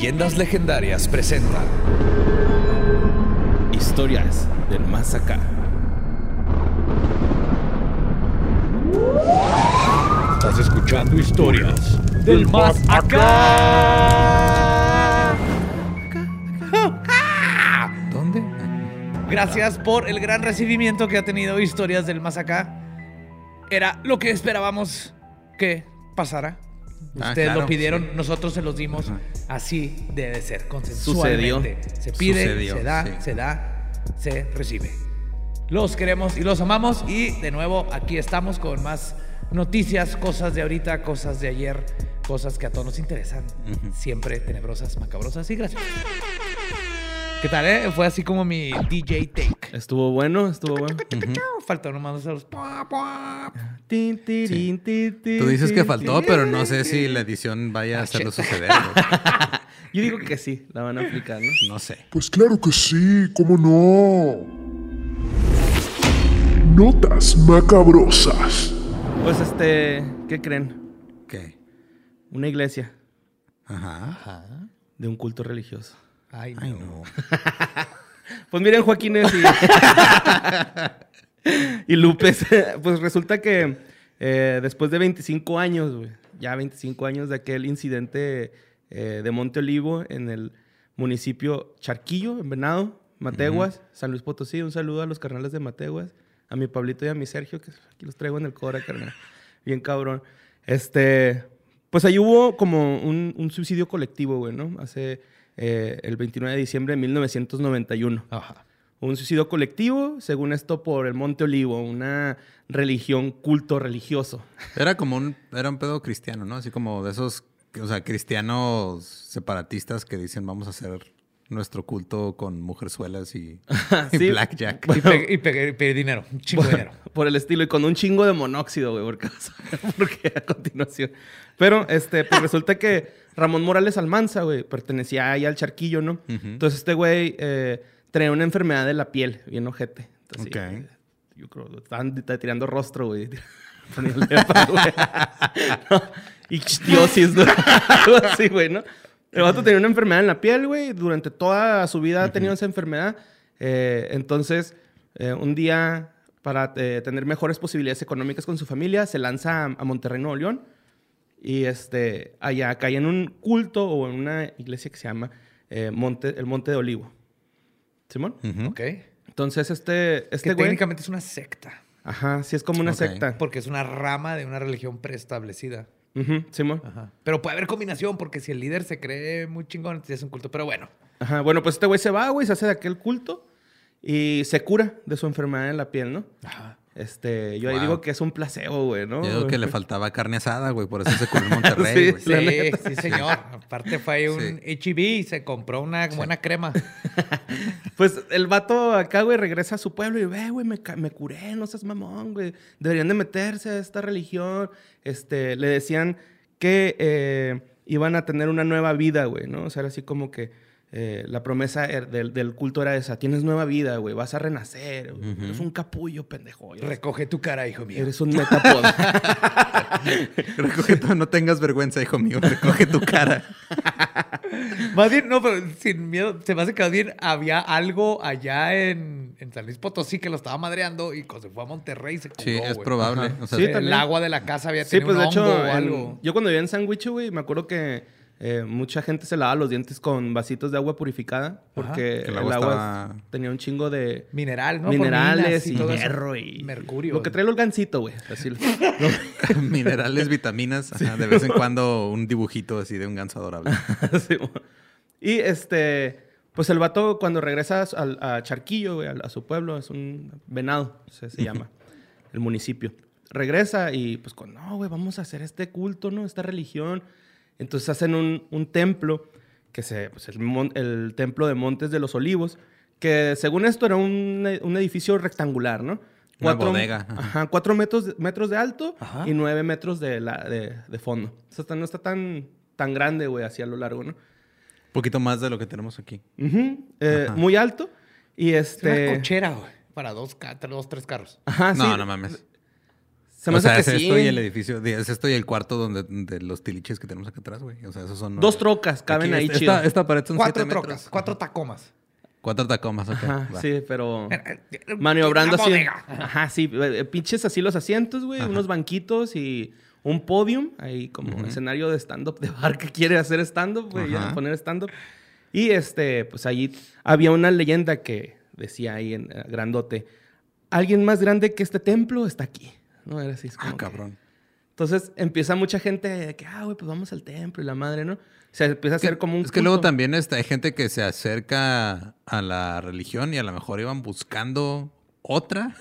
Leyendas Legendarias presenta Historias del Más Acá. Estás escuchando historias del más acá. ¿Dónde? Gracias por el gran recibimiento que ha tenido Historias del Más Acá. Era lo que esperábamos que pasara. Ah, Ustedes claro, lo pidieron, sí. nosotros se los dimos. Ajá. Así debe ser, consensualmente. Se pide, Sucedió, se da, sí. se da, se recibe. Los queremos y los amamos y de nuevo aquí estamos con más noticias, cosas de ahorita, cosas de ayer, cosas que a todos nos interesan. Siempre tenebrosas, macabrosas y gracias. ¿Qué tal, eh? Fue así como mi DJ take. Estuvo bueno, estuvo bueno. Faltó nomás hacer los... Tú dices que faltó, pero no sé si la edición vaya a hacerlo suceder. Yo digo que sí, la van a aplicar, ¿no? No sé. Pues claro que sí, ¿cómo no? Notas macabrosas. Pues este, ¿qué creen? ¿Qué? Una iglesia Ajá. de un culto religioso. Ay, Ay, no. Pues miren, Joaquines y, y Lupes, pues resulta que eh, después de 25 años, güey, ya 25 años de aquel incidente eh, de Monte Olivo en el municipio Charquillo, en Venado, Mateguas, San Luis Potosí. Un saludo a los carnales de Mateguas, a mi Pablito y a mi Sergio, que aquí los traigo en el Cora, carnal. Bien cabrón. Este, pues ahí hubo como un, un suicidio colectivo, güey, ¿no? Hace eh, el 29 de diciembre de 1991. Ajá. Un suicidio colectivo, según esto, por el Monte Olivo, una religión, culto religioso. Era como un, era un pedo cristiano, ¿no? Así como de esos, o sea, cristianos separatistas que dicen vamos a hacer nuestro culto con mujerzuelas y, y blackjack. Y, pe- y pe- y pedir dinero, un chingo de dinero. Por el estilo, y con un chingo de monóxido, güey, porque, por qué a continuación. Pero, este, pues resulta que Ramón Morales Almanza, güey, pertenecía ahí al charquillo, ¿no? Entonces, este güey eh, traía una enfermedad de la piel, bien ojete. Entonces, Ok. sí, yo creo estaban tirando rostro, güey. No, Ictiosis, ¿no? Algo así, güey, ¿no? El vato tenía una enfermedad en la piel, güey. Durante toda su vida ha tenido esa enfermedad. Eh, entonces, eh, un día, para eh, tener mejores posibilidades económicas con su familia, se lanza a, a Monterrey, Nuevo León. Y este, allá cae en un culto o en una iglesia que se llama eh, Monte, el Monte de Olivo. ¿Simón? Ujú. Ok. Entonces, este, Que este güey... técnicamente es una secta. Ajá, sí es como una secta. Porque es una rama de una religión preestablecida. Ujú, Simón. Ajá. Pero puede haber combinación, porque si el líder se cree muy chingón, entonces es un culto. Pero bueno. Ajá, bueno, pues este güey se va, güey, se hace de aquel culto y se cura de su enfermedad en la piel, ¿no? Ajá. Este, yo ahí digo que es un placebo, güey, ¿no? Yo digo que le faltaba carne asada, güey, por eso se curó en Monterrey, Sí, güey. Sí, sí, señor. Aparte fue ahí un HEB y se compró una buena crema. Pues el vato acá, güey, regresa a su pueblo y ve, güey, me, me curé, no seas mamón, güey. Deberían de meterse a esta religión. Este, le decían que eh, iban a tener una nueva vida, güey, ¿no? O sea, era así como que eh, la promesa er- del, del culto era esa. Tienes nueva vida, güey, vas a renacer. güey. Eres un capullo, pendejo. Eres, Recoge tu cara, hijo mío. eres un metapod. Recoge tu- no tengas vergüenza, hijo mío. Recoge tu cara. Más bien, no, pero sin miedo, se me hace que más bien había algo allá en, en San Luis Potosí que lo estaba madreando y cuando se fue a Monterrey se curó, Sí, es güey. probable. O sea, Sí, el también. agua de la casa había Sí, tenido pues de un hongo hecho, o en- algo. yo cuando vivía en Sandwich, güey, me acuerdo que eh, mucha gente se lavaba los dientes con vasitos de agua purificada porque Que el agua estaba- tenía un chingo de Mineral, ¿no? Minerales y, eso. hierro y Mercurio. Lo que trae el gancito, güey. Lo- Minerales, vitaminas. ajá, de vez en cuando un dibujito así de un ganso adorable. Sí, y este, pues el vato cuando regresa a Charquillo, güey, a, a su pueblo, es un venado, se, se llama, el municipio. Regresa y pues con, no, güey, vamos a hacer este culto, ¿no? Esta religión. Entonces hacen un, un templo, que se, pues el, mon- el templo de Montes de los Olivos, que según esto era un, un edificio rectangular, ¿no? Una bodega, ajá. Cuatro metros, metros de alto Ajá. y nueve metros de, la, de, de fondo. O sea, no está tan, tan grande, güey, así a lo largo, ¿no? Un poquito más de lo que tenemos aquí. Eh, Ajá. muy alto. Y Es una este. cochera, güey. Para dos, tres carros. Ajá, no, sí. no mames. Se me o hace que es sí. esto y el edificio, es esto y el cuarto donde de los tiliches que tenemos acá atrás, güey. O sea, esos son... Dos trocas caben Aquí, ahí esta, chido. esta, esta pared son Cuatro siete trocas, metros. cuatro tacomas. Cuatro tacomas, ok. Ajá, va. sí, pero... Maniobrando así. Ajá, sí. eh, Pinches así los asientos, güey. Unos banquitos y un podium. Ahí como escenario de stand-up de bar que quiere hacer stand-up, güey. Poner stand-up. Y este, pues allí había una leyenda que decía ahí en eh, grandote. Alguien más grande que este templo está aquí. No era así. es como Ah, que- cabrón. Entonces empieza mucha gente de que, ah, güey, pues vamos al templo y la madre, ¿no? O sea, empieza a ser como un. Es que luego también este, hay gente que se acerca a la religión y a lo mejor iban buscando otra,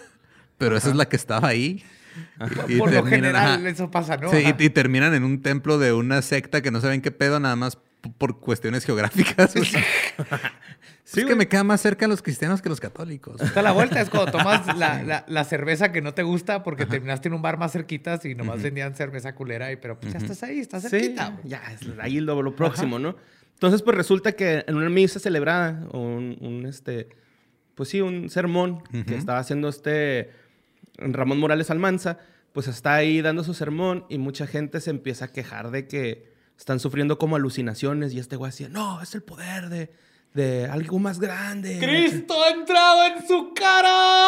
pero esa es la que estaba ahí. Y- y Por lo terminan, general, ajá. eso pasa, ¿no? Sí, y, y terminan en un templo de una secta que no saben qué pedo, nada más por cuestiones geográficas. güey. es que me queda más cerca los cristianos que los católicos. Está la vuelta, es cuando tomas la, la- la cerveza que no te gusta porque terminaste en un bar más cerquitas y nomás vendían cerveza culera, y, pero pues ya estás ahí, estás Sí, cerquita. ya, es ahí lo, lo próximo, ¿no? Entonces, pues resulta que en una misa celebrada, un, este, pues sí, un sermón que estaba haciendo este Ramón Morales Almanza, pues está ahí dando su sermón y mucha gente se empieza a quejar de que están sufriendo como alucinaciones y este güey decía, no, es el poder de, de algo más grande. ¡Cristo ha entrado en su cara!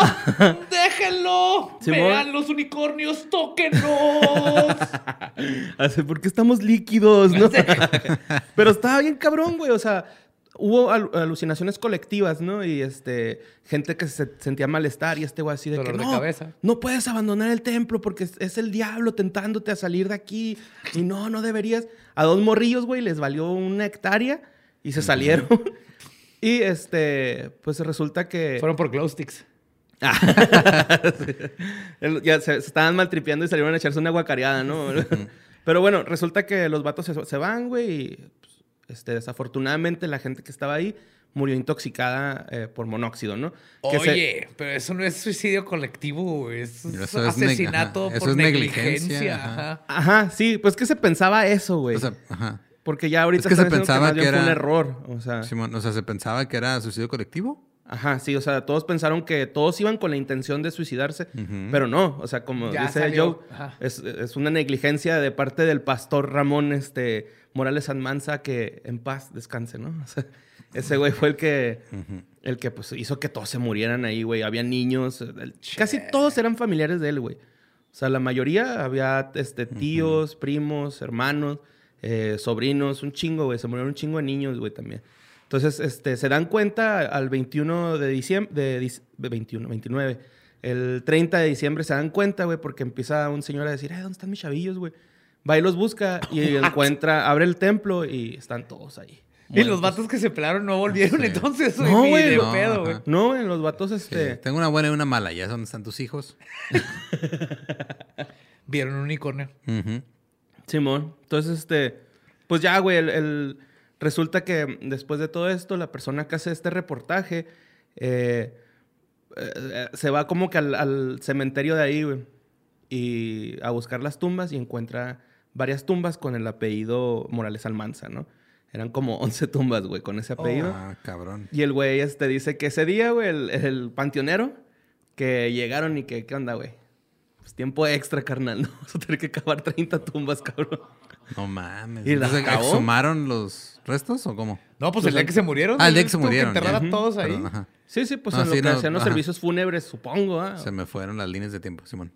¡Déjenlo! ¡Vean los unicornios! ¡Tóquenlos! Así, porque estamos líquidos, ¿no? Pero estaba bien cabrón, güey. O sea, hubo al- alucinaciones colectivas, ¿no? Y este, gente que se sentía malestar y este güey así de Dolor que de no, cabeza. no puedes abandonar el templo porque es, es el diablo tentándote a salir de aquí. Y no, no deberías. A dos morrillos, güey, les valió una hectárea y se salieron. y este, pues resulta que... Fueron por glow sticks. El- ya se, se estaban maltripeando y salieron a echarse una guacareada, ¿no? Pero bueno, resulta que los vatos se, se van, güey. Y este, desafortunadamente la gente que estaba ahí murió intoxicada eh, por monóxido, ¿no? Que se- Oye, pero eso no es suicidio colectivo. Eso es Eso es neg- asesinato eso por es negligencia. negligencia, ajá. Ajá, sí, pues que se pensaba eso, güey. O sea, ajá. Porque ya ahorita es que se pensaba bien que fue un era- error. O sea, Simón, o sea, se pensaba que era suicidio colectivo. ajá, sí, o sea, todos pensaron que todos iban con la intención de suicidarse, pero no, o sea, como Ya dice salió, Joe, es, es una negligencia de parte del pastor Ramón este, Morales Sanmanza que en paz descanse, ¿no? O sea, ese güey fue el que, el que pues, hizo que todos se murieran ahí, güey. Había niños, el- casi todos eran familiares de él, güey. O sea, la mayoría había este, tíos, primos, hermanos, eh, sobrinos, un chingo, güey. Se murieron un chingo de niños, güey, también. Entonces, este, se dan cuenta al 21 de diciembre, de, dic- de 21, 29, el 30 de diciembre se dan cuenta, güey, porque empieza un señor a decir, ay, ¿dónde están mis chavillos, güey? Va y los busca y encuentra, abre el templo y están todos ahí. Y los vatos que se pelaron no volvieron Sí. entonces, güey. No, güey, de no, pedo, güey. No, güey, los vatos, Sí, este... Tengo una buena y una mala. ¿Ya es donde están tus hijos? Vieron un unicornio. Simón. Entonces, este, pues ya, güey, el, el- resulta que después de todo esto, la persona que hace este reportaje eh, eh, se va como que al, al cementerio de ahí, güey, y a buscar las tumbas y encuentra varias tumbas con el apellido Morales Almanza, ¿no? Eran como 11 tumbas, güey, con ese apellido. Ah, cabrón. Y el güey este dice que ese día, güey, el, el panteonero, que llegaron y que, ¿qué onda, güey? Pues tiempo extra, carnal. ¿no? Vamos a tener que cavar 30 tumbas, cabrón. No mames. ¿Y la Entonces, acabó? ¿Exhumaron los restos o cómo? No, pues el día que se murieron. Ah, el día que se murieron, enterrar ya. a todos ahí. Perdón, ajá. Sí, sí, pues en lo que no, hacían los ajá. servicios fúnebres, supongo. ¿ah? Se me fueron las líneas de tiempo, Simón.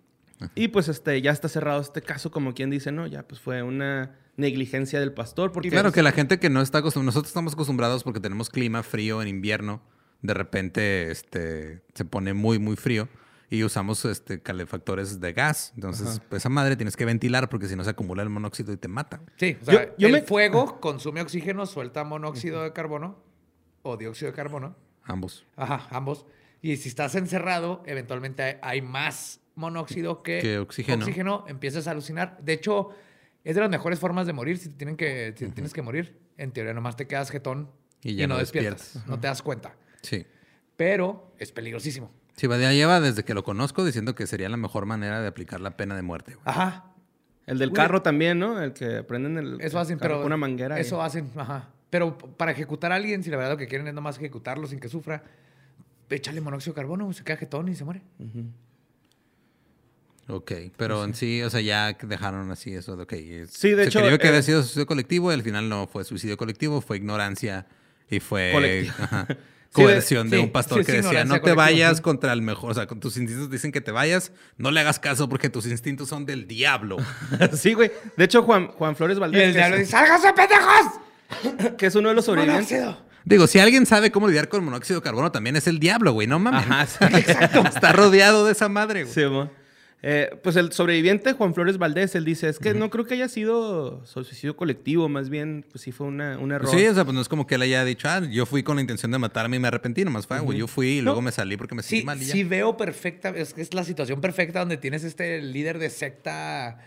Y pues este, ya está cerrado este caso, como quien dice, no, ya pues fue una negligencia del pastor. Porque Claro que la gente que no está acostumbrada, nosotros estamos acostumbrados porque tenemos clima frío en invierno, de repente este, se pone muy, muy frío y usamos este, calefactores de gas. Entonces, pues, esa madre tienes que ventilar porque si no se acumula el monóxido y te mata. Sí, o sea, Yo- yo el me- fuego consume oxígeno, suelta monóxido de carbono o dióxido de carbono. Ambos. Ajá, ambos. Y si estás encerrado, eventualmente hay, hay más monóxido que, Que oxígeno. empiezas a alucinar. De hecho, es de las mejores formas de morir si, te tienen que, si tienes que morir. En teoría, nomás te quedas jetón Y y, ya no, no despiertas. despiertas. No te das cuenta. Sí. Pero es peligrosísimo. Sí, Badía lleva desde que lo conozco diciendo que sería la mejor manera de aplicar la pena de muerte. güey. Ajá. El del carro también, ¿no? El que prenden el Eso hacen, carro pero. con una manguera. y- Eso hacen, ajá. Pero para ejecutar a alguien, si la verdad lo que quieren es nomás ejecutarlo sin que sufra, échale monóxido de carbono, se queda jetón y se muere. Ok, pero en sí, o sea, ya dejaron así eso de, ok. Sí, de se hecho, creyó que eh, había sido suicidio colectivo y al final no fue suicidio colectivo, fue ignorancia y fue ajá, Sí, de- coerción de sí, un pastor sí, que sí, decía, no te colectiva". vayas contra el mejor, o sea, con tus instintos dicen que te vayas, no le hagas caso porque tus instintos son del diablo. sí, güey. De hecho, Juan, Juan Flores Valdés, el diablo dice, ¡sálganse, pendejos! que es uno de los sobrevivientes. Monóxido. Digo, si alguien sabe cómo lidiar con monóxido de carbono, también es el diablo, güey, no mames. Ajá, sí. Exacto. Está rodeado de esa madre, güey. Sí, mo. Eh, pues el sobreviviente Juan Flores Valdés, él dice, es que no creo que haya sido suicidio colectivo, más bien, pues sí fue una, un error. Sí, o sea, pues no es como que él haya dicho, ah, yo fui con la intención de matarme y me arrepentí, nomás fue, güey, yo fui y luego me salí porque me sentí Sí, mal y ya. sí veo perfecta, es que es la situación perfecta donde tienes este líder de secta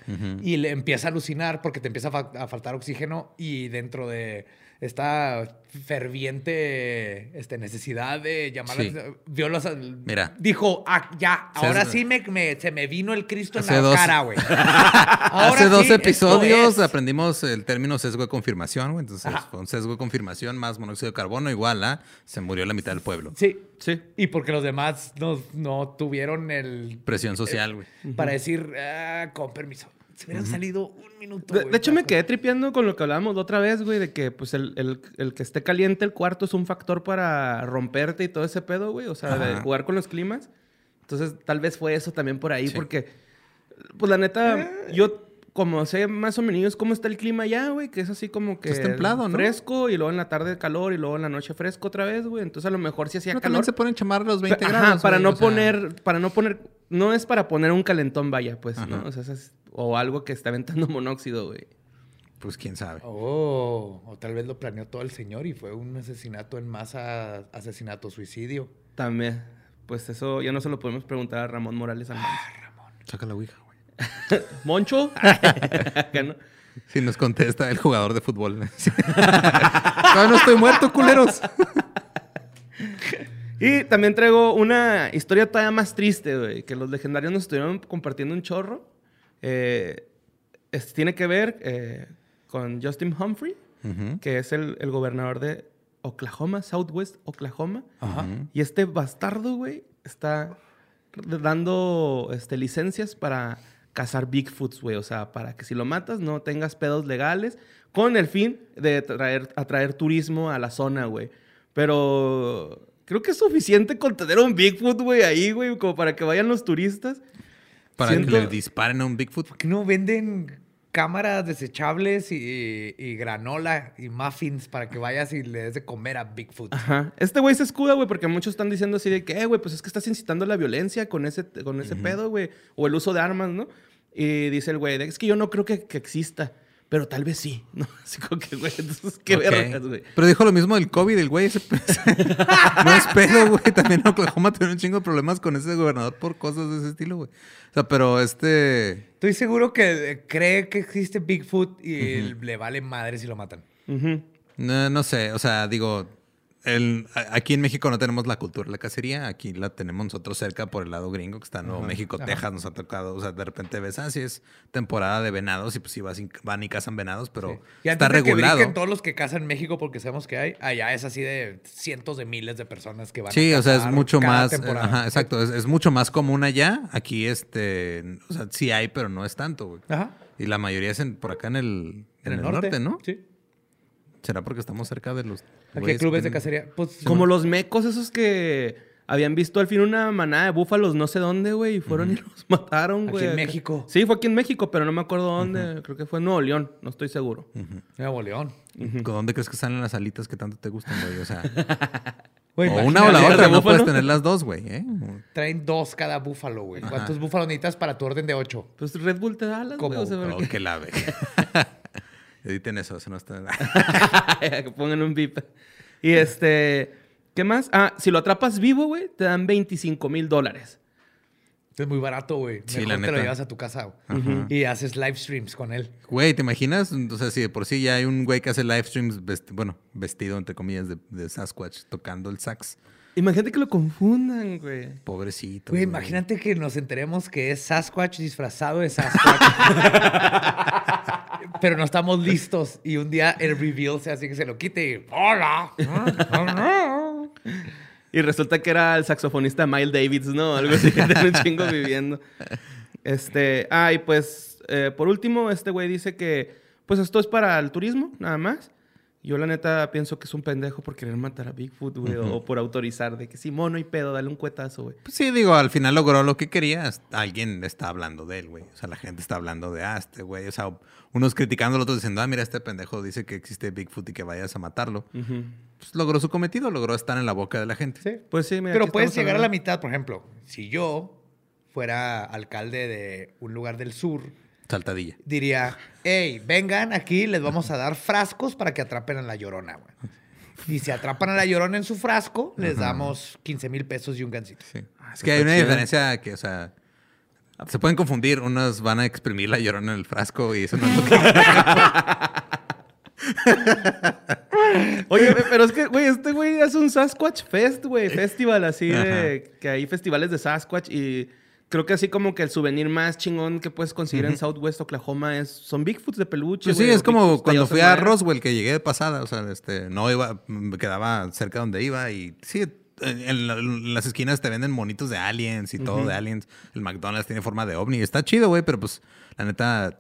y le empieza a alucinar porque te empieza a, fa- a faltar oxígeno y dentro de esta ferviente este, necesidad de llamar la Sí. vio los- Mira. dijo, ah, ya, ahora sí me, me- se me vino el Cristo en la dos- cara, güey. Hace dos sí, episodios es. aprendimos el término sesgo de confirmación, güey. Entonces, Ajá. fue un sesgo de confirmación más monóxido de carbono igual a se murió la mitad del pueblo. Sí, Sí. y porque los demás no, no tuvieron el... Presión social, güey. Para decir, ah, con permiso. Se hubieran salido un minuto. De, güey, de hecho, me quedé tripeando con lo que hablábamos la otra vez, güey, de que pues el, el- el que esté caliente el cuarto es un factor para romperte y todo ese pedo, güey. O sea, de Ajá. jugar con los climas. Entonces, tal vez fue eso también por ahí, Sí. porque, pues la neta, yo como sé más o menos cómo está el clima allá, güey, que es así como que Es templado, ¿no? fresco y luego en la tarde calor y luego en la noche fresco otra vez, güey. Entonces, a lo mejor sí hacía No, también calor. se ponen chamar los 20 Ajá, grados. para güey, no o sea, poner, para no poner, no es para poner un calentón, vaya, pues, Ajá. ¿no? O sea, es- o algo que está aventando monóxido, güey. Pues quién sabe. Oh, o tal vez lo planeó todo el señor y fue un asesinato en masa, asesinato, suicidio. También, pues eso ya no se lo podemos preguntar a Ramón Morales Almanza. Saca la ouija, güey. ¿Moncho? ¿no? Si nos contesta el jugador de fútbol. Todavía no estoy muerto, culeros. Y también traigo una historia todavía más triste, güey, que los legendarios nos estuvieron compartiendo un chorro. Eh, es- tiene que ver eh, con Justin Humphrey, Ujú. que es el, el gobernador de Oklahoma, Southwest Oklahoma. Y este bastardo, güey, está dando este, licencias para cazar Bigfoots, güey. O sea, para que si lo matas no tengas pedos legales con el fin de traer, atraer turismo a la zona, güey. Pero creo que es suficiente con tener un Bigfoot, güey, ahí, güey, como para que vayan los turistas. Para Siento- que le disparen a un Bigfoot. ¿Por qué no venden cámaras desechables y, y granola y muffins para que vayas y le des de comer a Bigfoot? Ajá. Este güey se escuda, güey, porque muchos están diciendo así de que, eh, güey, pues es que estás incitando la violencia con ese, con ese pedo, güey. O el uso de armas, ¿no? Y dice el güey, es que yo no creo que, que exista. Pero tal vez sí, ¿no? Así como que, güey, entonces, qué Ok. vergas, güey. Pero dijo lo mismo del COVID, el güey. ese- no es pedo, güey. También Oklahoma tiene un chingo de problemas con ese gobernador por cosas de ese estilo, güey. O sea, pero este... Estoy seguro que eh, cree que existe Bigfoot y le vale madre si lo matan. No sé, o sea, digo, el- aquí en México no tenemos la cultura de la cacería, aquí la tenemos nosotros cerca por el lado gringo, que está en Nuevo México, Texas, nos ha tocado, o sea, de repente ves, ah, sí es temporada de venados y pues sí vas y- van y cazan venados, pero Y está que regulado. brinquen todos los que cazan en México, porque sabemos que hay, allá es así de cientos de miles de personas que van Sí, a o sea, es cazar mucho más, temporada. ajá, exacto, es, es mucho más común allá, aquí este, o sea, sí hay, pero no es tanto, güey. Ajá. Y la mayoría es en- por acá en el, en el norte. ¿no? Sí. ¿Será porque estamos cerca de los... Aquí hay güeyes clubes de cacería. Pues, Como los mecos esos que habían visto al fin una manada de búfalos no sé dónde, güey, y fueron y los mataron, Aquí güey. en acá. México. Sí, fue aquí en México, pero no me acuerdo dónde. Creo que fue en Nuevo León, no estoy seguro. Nuevo León. ¿Con dónde crees que salen las alitas que tanto te gustan, güey? O sea, Güey, o una o la imagínate, otra, de no puedes tener las dos, güey, ¿eh? Traen dos cada búfalo, güey. ¿Cuántos búfalos necesitas para tu orden de ocho? Pues Red Bull te da las, güey, ¿Cómo? o sea, ¿para Oh, qué? que la ve. Editen eso, eso no está... que pongan un bip. Y este, ¿qué más? Ah, si lo atrapas vivo, güey, te dan 25 mil dólares. Es muy barato, güey. Sí, Mejor la te neta. lo llevas a tu casa güey. y haces live streams con él. Güey, ¿te imaginas? O sea, si de por sí ya hay un güey que hace live streams, vesti- bueno, vestido, entre comillas, de, de Sasquatch, tocando el sax. Imagínate que lo confundan, güey. Pobrecito. Güey, imagínate que nos enteremos que es Sasquatch disfrazado de Sasquatch. Pero no estamos listos. Y un día el reveal se hace que se lo quite y ¡Hola! Y resulta que era el saxofonista Miles Davids, ¿no? Algo así que tiene un chingo viviendo. Este, ah, y pues, eh, por último, este güey dice que, pues esto es para el turismo, nada más. Yo la neta pienso que es un pendejo por querer matar a Bigfoot, güey, o por autorizar de que sí, mono y pedo, dale un cuetazo, güey. Pues sí, digo, al final logró lo que quería. Alguien está hablando de él, güey. O sea, la gente está hablando de, ah, este güey. O sea, unos criticándolo, otros diciendo, ah, mira, este pendejo dice que existe Bigfoot y que vayas a matarlo. Pues logró su cometido, logró estar en la boca de la gente. Sí, pues sí, mira, Pero puedes llegar a la mitad, por ejemplo. Si yo fuera alcalde de un lugar del sur, Saltadilla. diría, hey, vengan aquí, les vamos a dar frascos para que atrapen a la llorona, güey. Y si atrapan a la llorona en su frasco, les damos 15 mil pesos y un gancito. Sí. Ah, es que hay una diferencia que, o sea, se pueden confundir. Unos van a exprimir la llorona en el frasco y eso no es lo que... Oye, pe- pero es que, güey, este güey hace un Sasquatch Fest, güey, festival así de... Que hay festivales de Sasquatch y creo que así como que el souvenir más chingón que puedes conseguir en Southwest Oklahoma es... Son Bigfoots de peluche, Pues sí, es como Bigfoots cuando fui a. Roswell, que llegué de pasada. O sea, este, no iba, me quedaba cerca donde iba y sí, en, la- en las esquinas te venden monitos de aliens y todo de aliens. El McDonald's tiene forma de ovni. Está chido, güey, pero pues la neta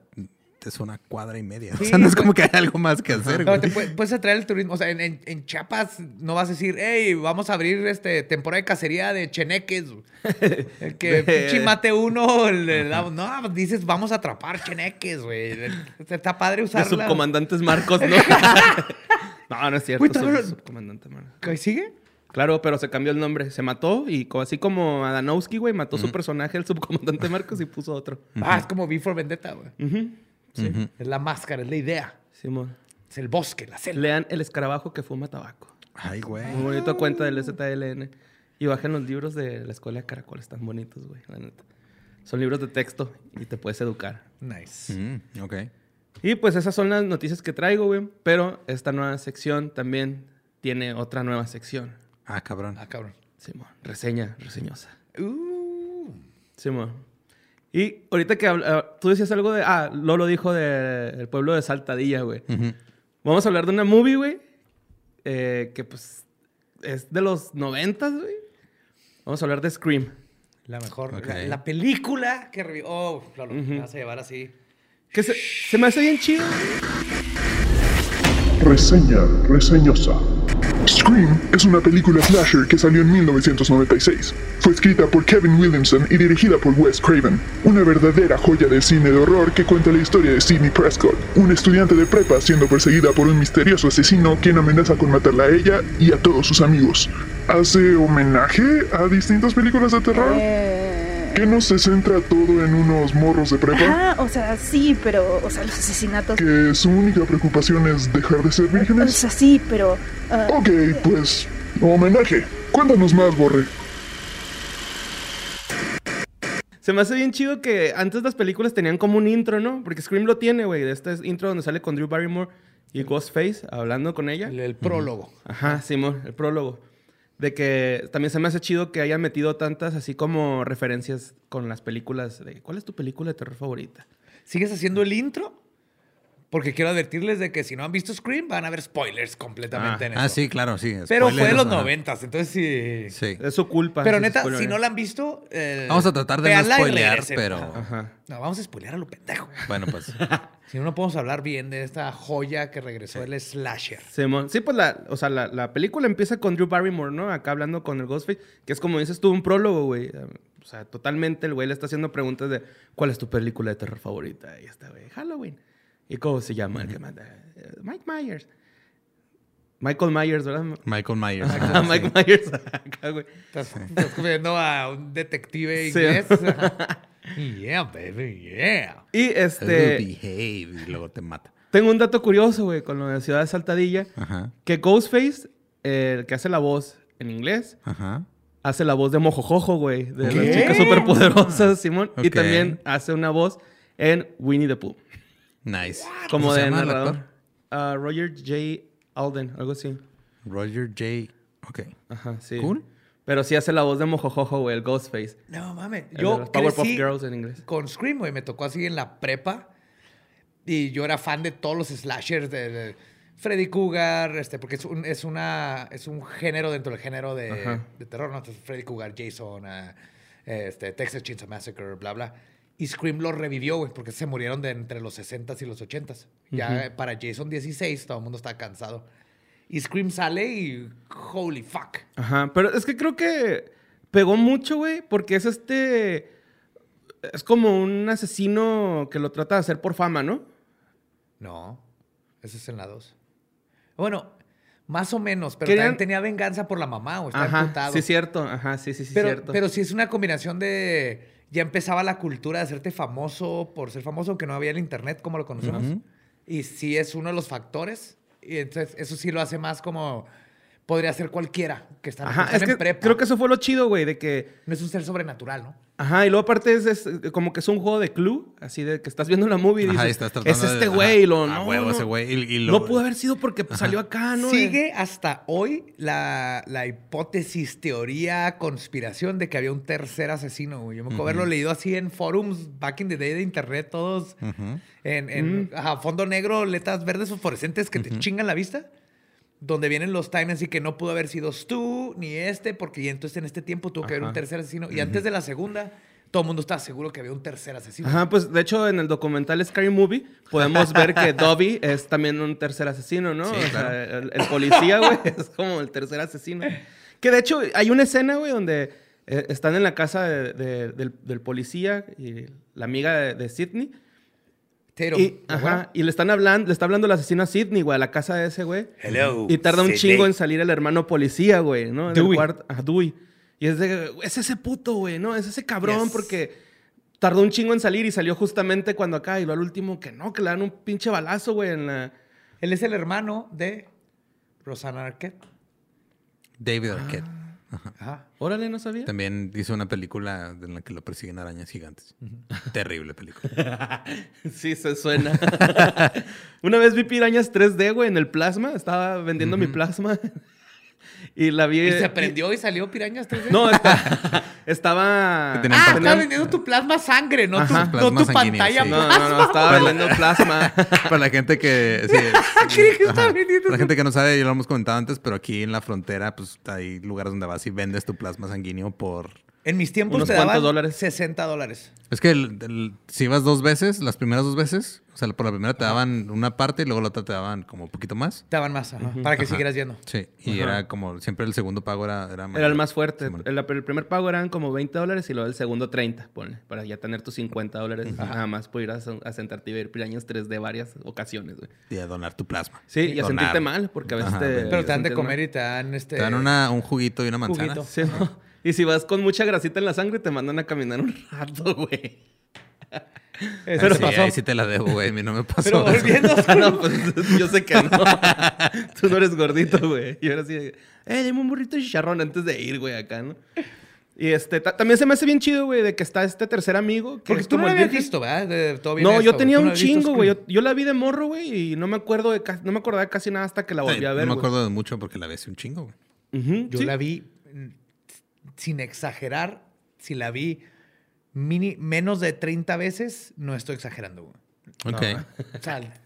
es una cuadra y media. o sea, no es como que hay algo más que hacer, Pero güey. te puede- puedes atraer el turismo. O sea, en, en- en Chiapas no vas a decir, hey, vamos a abrir este temporada de cacería de cheneques. El que pinche mate uno, le damos. No, dices, vamos a atrapar cheneques, güey. Está padre De usarla. subcomandantes Marcos, ¿no? no, no es cierto. Sub- no- subcomandante Marcos. ¿Qué ¿Sigue? Claro, pero se cambió el nombre. Se mató y así como Adanowski, güey, mató su personaje, el subcomandante Marcos, y puso otro. Ah, es como V for Vendetta, güey. Ujú. Sí, Es la máscara, es la idea. Simón. Es el bosque, la selva. Lean El escarabajo que fuma tabaco. Ay, güey. Muy bonito cuenta del ZLN. Y bajen los libros de la escuela de Caracol. Están bonitos, güey, la neta. Son libros de texto y te puedes educar. Nice. Mm, ok. Y pues esas son las noticias que traigo, güey. Pero esta nueva sección también tiene otra nueva sección. Ah, cabrón. Ah, cabrón. Simón, reseña, reseñosa. Uh. Simón. Y ahorita que habl- tú decías algo de. Ah, Lolo dijo del pueblo de Saltadilla, güey. Vamos a hablar de una movie, güey. eh, que pues es de los noventas, güey. Vamos a hablar de Scream. La mejor. Ok. La, la película que revivió. Oh, Lolo, me vas a llevar así. Que se, se me hace bien chido. Reseña reseñosa. Scream es una película slasher que salió en 1996. Fue escrita por Kevin Williamson y dirigida por Wes Craven. Una verdadera joya del cine de horror que cuenta la historia de Sidney Prescott, un estudiante de prepa siendo perseguida por un misterioso asesino quien amenaza con matarla a ella y a todos sus amigos. Hace homenaje a distintas películas de terror que no se centra todo en unos morros de prepa. Ajá, o sea, sí, pero, o sea, los asesinatos. que su única preocupación es dejar de ser O vírgenes. sea, sí, pero. ah, Ok, pues, homenaje. Cuéntanos más, Borre. Se me hace bien chido que antes las películas tenían como un intro, ¿no? Porque Scream lo tiene, güey. De este intro donde sale con Drew Barrymore y Ghostface hablando con ella. El, el prólogo. Ajá, Simón, el prólogo. De que también se me hace chido que hayan metido tantas así como referencias con las películas de ¿cuál es tu película de terror favorita? ¿Sigues haciendo el intro? Porque quiero advertirles de que si no han visto Scream, van a ver spoilers completamente Ah, en eso. Ah, sí, claro, sí. Pero fue de Spoilers, los noventas, entonces sí. Sí. Es su culpa. Pero si neta, spoiler. si no la han visto. eh, Vamos a tratar de no spoilear, pero- Ajá. No, vamos a spoilear a lo pendejo. Bueno, pues. Si no, no podemos hablar bien de esta joya que regresó el slasher. Simón. Sí, pues la, o sea, la, la película empieza con Drew Barrymore, ¿no? Acá hablando con el Ghostface, que es como dices tú, un prólogo, güey. O sea, totalmente el güey le está haciendo preguntas de ¿cuál es tu película de terror favorita? Y está, güey, Halloween. ¿Y cómo se llama el que manda? Eh, Mike Myers. Michael Myers, ¿verdad? Michael Myers. Sí. Mike Myers. Acá, güey. Estás, viendo a un detective Sí. inglés. yeah, baby, yeah. Y este. behave, y luego te mata. Tengo un dato curioso, güey, con lo de Ciudad de Saltadilla. Ajá. Que Ghostface, eh, el que hace la voz en inglés, Ajá. hace la voz de Mojojojo, güey. De ¿Qué? las chicas superpoderosas, Simón. Y también hace una voz en Winnie the Pooh. Nice. Como ¿Cómo se de llama el narrador. actor? Ah, Roger J. Alden, algo así. Roger J. Ok. Ajá, sí. Cool. Pero sí hace la voz de Mojojojo, güey, el Ghostface. No mames. El de Yo Powerpuff crecí Girls en inglés. con Scream, güey. Me tocó así en la prepa. Y yo era fan de todos los slashers de, de Freddy Cougar, este, porque es un, es una, es un género dentro del género de, terror, ¿no? Entonces, Freddy Cougar, Jason, ah, este, Texas Chainsaw Massacre, bla, bla. Y Scream lo revivió, güey, porque se murieron de entre los 60s y los 80s. Ya para Jason 16 todo el mundo estaba cansado. Y Scream sale y holy fuck. Ajá, pero es que creo que pegó mucho, güey, porque es este... Es como un asesino que lo trata de hacer por fama, ¿no? No, ese es en la 2. Bueno, más o menos, pero Querían- también tenía venganza por la mamá, güey. Está Ajá, emputado. sí, cierto. Ajá, sí, sí, sí, pero, cierto. pero sí es una combinación de. Ya empezaba la cultura de hacerte famoso por ser famoso, aunque no había el internet como lo conocemos. Y sí es uno de los factores. Y entonces eso sí lo hace más como. Podría ser cualquiera que está, que Ajá, están es en que prepa. creo que eso fue lo chido, güey, de que... No es un ser sobrenatural, ¿no? Ajá, y luego aparte es, es como que es un juego de clue, así de que estás viendo una movie y Ajá, y dices, estás es este güey, y lo a no, huevo no, ese güey, y- y lo- no pudo haber sido porque salió acá, ¿no? Sigue hasta hoy la, la hipótesis, teoría, conspiración de que había un tercer asesino, güey. Yo me acuerdo haberlo leído así en forums back in the day de internet, todos en, en ajá, fondo negro, letras verdes fosforescentes que te chingan la vista. Donde vienen los times y que no pudo haber sido tú ni este, porque ya entonces en este tiempo tuvo que haber un Ajá. tercer asesino. Y antes de la segunda, todo el mundo estaba seguro que había un tercer asesino. Ajá, pues de hecho en el documental Scary Movie podemos ver que Dobby es también un tercer asesino, ¿no? Sí, o sea, claro. el, el policía, güey, es como el tercer asesino. Que de hecho hay una escena, güey, donde eh, están en la casa de- de- del, del policía y la amiga de, de Sidney. Y, ajá, y le están hablando, le está hablando el asesino a Sidney, güey, a la casa de ese güey. Hello. Y tarda un Sidney. chingo en salir el hermano policía, güey, ¿no? En el Dewey. cuarto. Ajá, Dewey. Y es de, es ese puto, güey, ¿no? Es ese cabrón Yes. porque tardó un chingo en salir y salió justamente cuando acá. Y lo al último que no, que le dan un pinche balazo, güey, en la... Él es el hermano de Rosanna Arquette. David Arquette. Ajá. Órale, no sabía. También hizo una película en la que lo persiguen arañas gigantes. Terrible película. Sí, se suena. Una vez vi pirañas 3D, güey, en el plasma. Estaba vendiendo mi plasma. Y la vi... ¿Y se prendió y salió pirañas 3D? No, está- estaba... Ah, estaba vendiendo tu plasma sangre, no tu, no tu pantalla sí. Plasma. no, no, estaba vendiendo plasma. Para la gente que... sí, Creí que estaba ajá. vendiendo Para la gente que no sabe, ya lo hemos comentado antes, pero aquí en la frontera, pues hay lugares donde vas y vendes tu plasma sanguíneo por... En mis tiempos Unos te daban dólares. 60 dólares. Es que el- el- si ibas dos veces, las primeras dos veces, sea, por la primera te daban una parte y luego la otra te daban como un poquito más. Te daban más, ajá, para que Ajá. siguieras yendo. Sí, y era como, siempre el segundo pago era... Era, Era el más fuerte. El, el primer pago eran como 20 dólares y luego el segundo 30, ponle, para ya tener tus 50 dólares nada más por ir a, a sentarte y ver pirañas 3D varias ocasiones, güey. Y a donar tu plasma. Sí, y a Donar. sentirte mal, porque a veces Ajá, te... pero te dan de comer mal. y te dan este. Te dan una, un juguito y una manzana. Juguito. Sí, ¿no? Y si vas con mucha grasita en la sangre, te mandan a caminar un rato, güey. Eso Pero te pasó. ahí sí te la debo, güey. A mí no me pasó. Pero eso. volviendo. Ah, no, pues yo sé que no. Tú no eres gordito, güey. Y ahora sí, eh, dame un burrito de chicharrón antes de ir, güey, acá, ¿no? Y este, ta- también se me hace bien chido, güey, de que está este tercer amigo. Que Porque tú no lo habías visto, ¿verdad? Todo viene No, esto, yo tenía un chingo, güey. Yo, yo la vi de morro, güey, y no me acuerdo de no me acordaba de casi nada hasta que la volví a ver. no me acuerdo de mucho porque la vi hace un chingo, güey. Yo sí. la vi, mm, sin exagerar, si la vi mini, menos de 30 veces, no estoy exagerando, güey. Ok. O sea,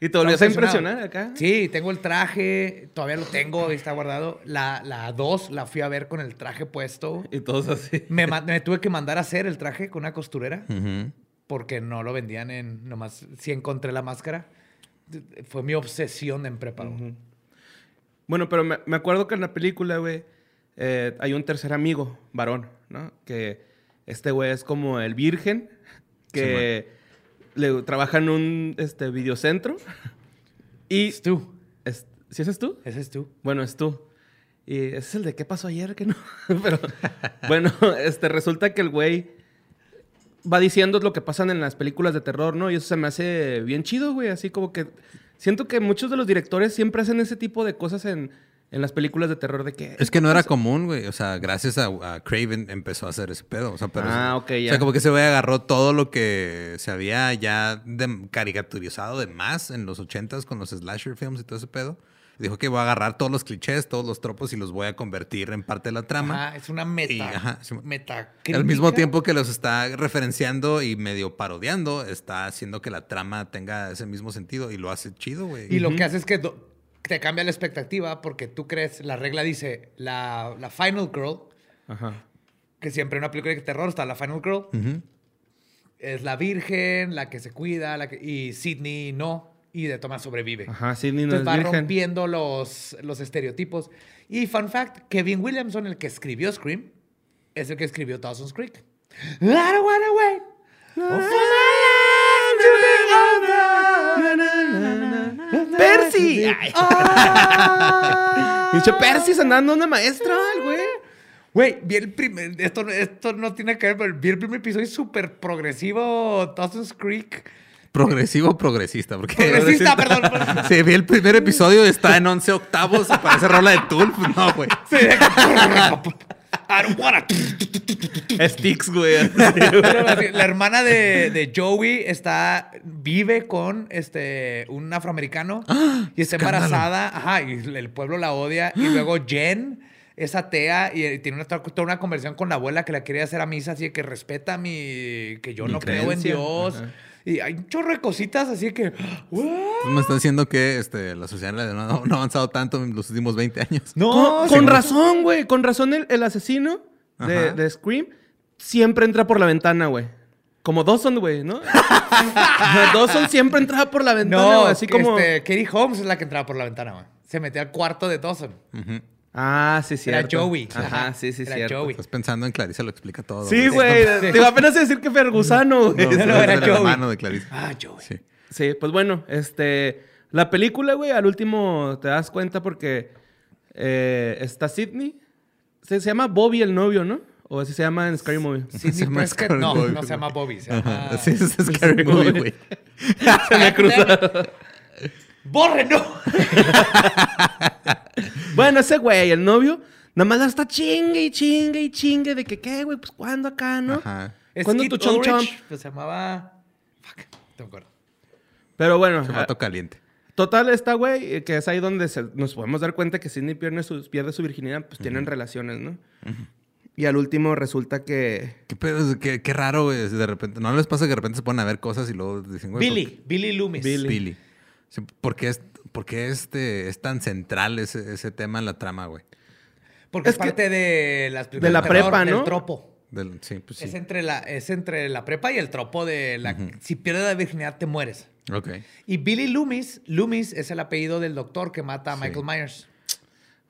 Y te volvías a impresionar impresionado. acá. Sí, tengo el traje, todavía lo tengo, está guardado. La, la 2 la fui a ver con el traje puesto. Y todos así. Me, me tuve que mandar a hacer el traje con una costurera Ujú. porque no lo vendían en nomás si encontré la máscara. Fue mi obsesión en prepa. güey. Bueno, pero me, me acuerdo que en la película, güey, eh, hay un tercer amigo, varón, ¿no? Que este güey es como el virgen, que le, trabaja en un este, videocentro. Y... Es tú. es- ¿Sí ese es tú? Ese es tú. Bueno, es tú. Y ese es el de qué pasó ayer, que no. Pero bueno, este resulta que el güey va diciendo lo que pasan en las películas de terror, ¿no? Y eso se me hace bien chido, güey. Así como que siento que muchos de los directores siempre hacen ese tipo de cosas en, en las películas de terror de que Es que no era común, güey. O sea, gracias a, a Craven empezó a hacer ese pedo. O sea, pero Ah, ok, O ya. sea, como que ese güey agarró todo lo que se había ya de- caricaturizado de más en los ochentas con los slasher films y todo ese pedo. Dijo que voy a agarrar todos los clichés, todos los tropos y los voy a convertir en parte de la trama. Ajá, es una meta. Y, ajá, sí. meta Al mismo tiempo que los está referenciando y medio parodiando, está haciendo que la trama tenga ese mismo sentido y lo hace chido, güey. Y lo que hace es que te cambia la expectativa porque tú crees, la regla dice, la, la Final Girl, Ajá. que siempre en una película de terror está la Final Girl, es la virgen, la que se cuida, la que- y Sidney no, y de Thomas sobrevive. Ajá, Sidney no Entonces es va virgen. rompiendo los, los estereotipos. Y fun fact, Kevin Williamson, el que escribió Scream, es el que escribió Dawson's Creek. I don't wanna wait for ¡Percy! Ay. Dice Percy se andando una maestra, el güey. Güey, vi el primer. Esto, esto no tiene que ver, pero vi el primer episodio súper progresivo, Dawson's Creek. Progresivo o progresista, porque... Progresista, perdón. perdón. Sí, vi el primer episodio y está en 11 octavos parece rola de. Pues no, güey. Sí, I don't wanna- Sticks, güey. La hermana de, de Joey está, vive con este, un afroamericano y está embarazada. Ajá, y el pueblo la odia. Y luego Jen es atea y, eh, tiene una, toda una conversación con la abuela que la quería hacer a misa, así que respeta mi. que yo Mi no creo en. Dios. Ajá. Y hay un chorro de cositas así que. Pues me está diciendo que este, la sociedad no, no ha avanzado tanto en los últimos 20 años. No, con, sí, con no. razón, güey. Con razón el, el asesino de, Scream siempre entra por la ventana, güey. Como Dawson, güey, ¿no? Dawson siempre entraba por la ventana, No. Así que como... este, Katie Holmes es la que entraba por la ventana, güey. Se metía al cuarto de Dawson. Ujú. Ah, sí, sí. Era Joey. Ajá, sí, sí, Era cierto. Joey. Estás pensando en Clarice, lo explica todo. Sí, güey. Te iba apenas a decir que Fergusano, güey. No, No, no, era el Joey. hermano de Clarice. Ah, Joey. Sí. Sí, pues bueno, este... La película, güey, al último te das cuenta porque eh, está Sidney. Se, se llama Bobby el novio, ¿no? O así se llama en Scary Movie. Scary No, no se llama Bobby. Se llama... Sí, es Scary Movie, güey. Se me cruzó. ¡Borre, no! Bueno, ese güey, el novio, nada más la está chingue y chingue y chingue de que, ¿qué, güey? Pues, ¿cuándo acá, no? Ajá. Es ¿Cuándo Kid tu chom chom? Ulrich, Pues se llamaba... Fuck, no me acuerdo. Pero bueno, Se ah, mató caliente. total está, güey, eh, que es ahí donde se- nos podemos dar cuenta que Sidney pierde su, pierde su virginidad, pues tienen relaciones, ¿no? Y al último resulta que... Qué, pedo, qué, qué raro, güey. De repente, ¿no les pasa que de repente se ponen a ver cosas y luego dicen, güey, Billy, Billy Loomis. Billy. ¿por- Billy. Sí, ¿Por qué, es, por qué este, es tan central ese, ese tema en la trama, güey? Porque es, Es que- parte de las De la prepa, del ¿no? tropo. Del- sí, pues sí. Es, entre la, es entre la prepa y el tropo de la... Si pierdes la virginidad, te mueres. Ok. Y Billy Loomis, Loomis es el apellido del doctor que mata a Sí. Michael Myers.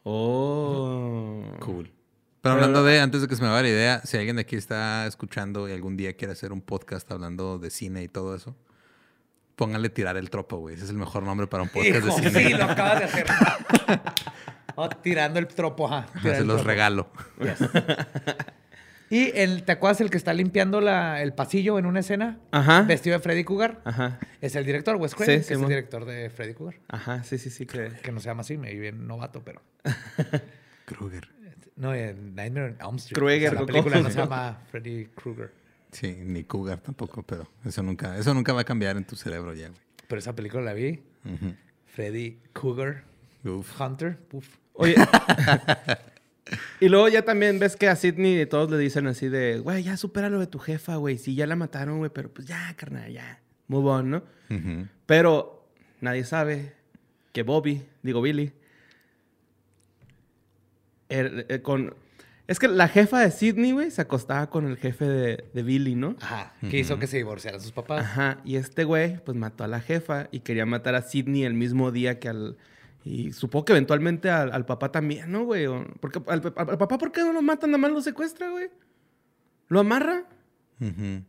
Oh... Cool. Pero hablando de, antes de que se me vaya la idea, si alguien de aquí está escuchando y algún día quiere hacer un podcast hablando de cine y todo eso, póngale tirar el tropo, güey. Ese es el mejor nombre para un podcast Hijo, de cine. sí, lo acabas de hacer. Oh, tirando el tropo, ajá. Ajá, tira se el los tropo. regalo. Y el, ¿te acuerdas el que está limpiando la- el pasillo en una escena? Ajá. Vestido de Freddy Cougar. Ajá. Es el director, Wes Sí, Craven, que es el director de Freddy Cougar. Ajá, sí, sí, sí. Que... Que no se llama así, me vi bien novato, pero... Krueger. No, en Nightmare on Elm Street. Krueger, O sea, la película no se llama Freddy Krueger. Sí, ni Cougar tampoco, pero eso nunca, eso nunca va a cambiar en tu cerebro ya, güey. Pero esa película la vi. Freddy Cougar Uf. Hunter. Uf. Oye. y luego ya también ves que a Sidney todos le dicen así de, güey, ya supera lo de tu jefa, güey. Sí, ya la mataron, güey, pero pues ya, carnal, ya. Move on, ¿no? Pero nadie sabe que Bobby, digo Billy, er- eh, con... Es que la jefa de Sidney, güey, se acostaba con el jefe de, de Billy, ¿no? Ajá. Que hizo que se divorciaran sus papás. Ajá, y este güey, pues mató a la jefa y quería matar a Sidney el mismo día que al. Y supongo que eventualmente al, al papá también, ¿no, güey? Porque al, al- al papá, ¿por qué no lo matan? Nada más lo secuestra, güey. ¿Lo amarra? Ujú.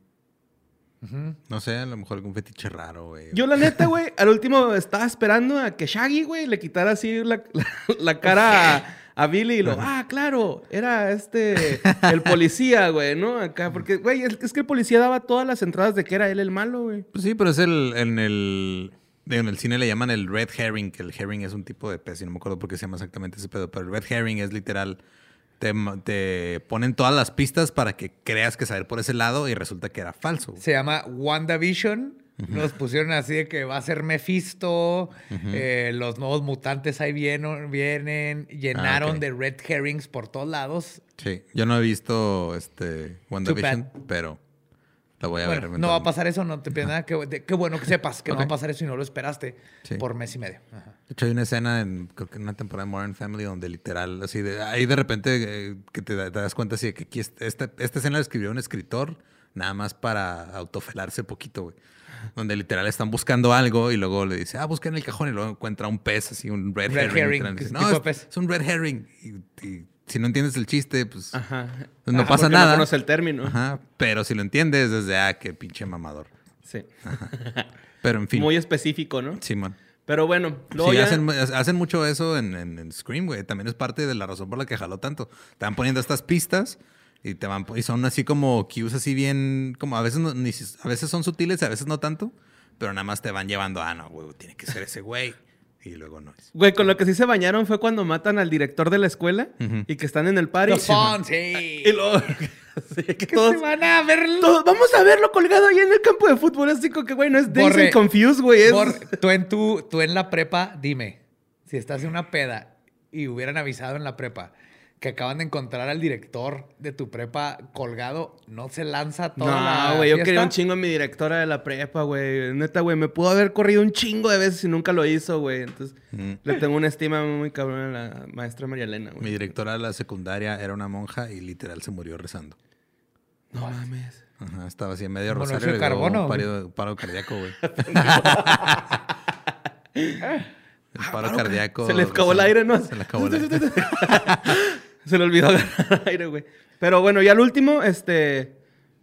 Ujú. No sé, a lo mejor algún fetiche raro, güey. Yo, la neta, güey, al último estaba esperando a que Shaggy, güey, le quitara así la, la- la cara a, Billy y lo, ah, claro, era este, el policía, güey, ¿no? Acá, porque, güey, es, que el policía daba todas las entradas de que era él el malo, güey. Pues sí, pero es el, en el, en el cine le llaman el red herring, que el herring es un tipo de pez, y no me acuerdo por qué se llama exactamente ese pedo, pero el red herring es literal, te, te ponen todas las pistas para que creas que saber por ese lado y resulta que era falso. Se llama WandaVision. Nos pusieron así de que va a ser Mephisto. eh, los nuevos mutantes ahí vienen. vienen llenaron Ah, ok. de red herrings por todos lados. Sí, yo no he visto este WandaVision, pero la voy a Bueno, ver. no va a pasar eso, no te pierdas nada. Qué, bueno que sepas que no va a pasar eso y no lo esperaste Sí. por mes y medio. Ajá. De hecho, hay una escena en, creo que en una temporada de Modern Family donde literal, así de, ahí de repente eh, que te, da- te das cuenta así de que aquí est- esta, esta escena la escribió un escritor nada más para autofelarse poquito, güey. Donde literal están buscando algo y luego le dice, ah, busca en el cajón y luego encuentra un pez así, un red, Red herring. herring, Literal, ¿qué dice, tipo no, es, pez?" es un red herring. Y, y si no entiendes el chiste, pues Ajá. no Ajá, pasa nada. No conoce el término. Ajá, pero si lo entiendes, desde, ah, qué pinche mamador. Sí. Pero en fin, Muy específico, ¿no? Simón. Pero bueno, luego Sí, ya- hacen, hacen mucho eso en, en- en Scream, güey. También es parte de la razón por la que jaló tanto. Van poniendo estas pistas y te van y son así como cues así bien, como a veces no- ni a veces son sutiles, a veces no tanto, pero nada más te van llevando, ah, no, güey, tiene que ser ese güey. Y luego no es. Güey, con lo que sí se bañaron fue cuando matan al director de la escuela Ujú. y que están en el party. Los fun, sí. Y luego... sí, que todos- se van a verlo. todos, vamos a verlo colgado ahí en el campo de fútbol. Así como que, güey, no es Borre. and Confused, güey. Es... Por- tú, en tu, tú en la prepa, dime, si estás en una peda y hubieran avisado en la prepa que acaban de encontrar al director de tu prepa colgado, ¿no se lanza toda la No, güey, yo quería un chingo a mi directora de la prepa, güey. Neta, güey, me pudo haber corrido un chingo de veces y nunca lo hizo, güey. Entonces, Mm. le tengo una estima muy cabrón a la maestra María Elena, Mi güey. directora de la secundaria era una monja y literal se murió rezando. No mames. Ajá, estaba así en medio Monóxido rosario. de le dio carbono, un paro, paro cardíaco, güey. El paro cardíaco. Se le acabó el aire, ¿no? Se le acabó el aire. Se le olvidó agarrar aire, güey. Pero bueno, ya al último, este...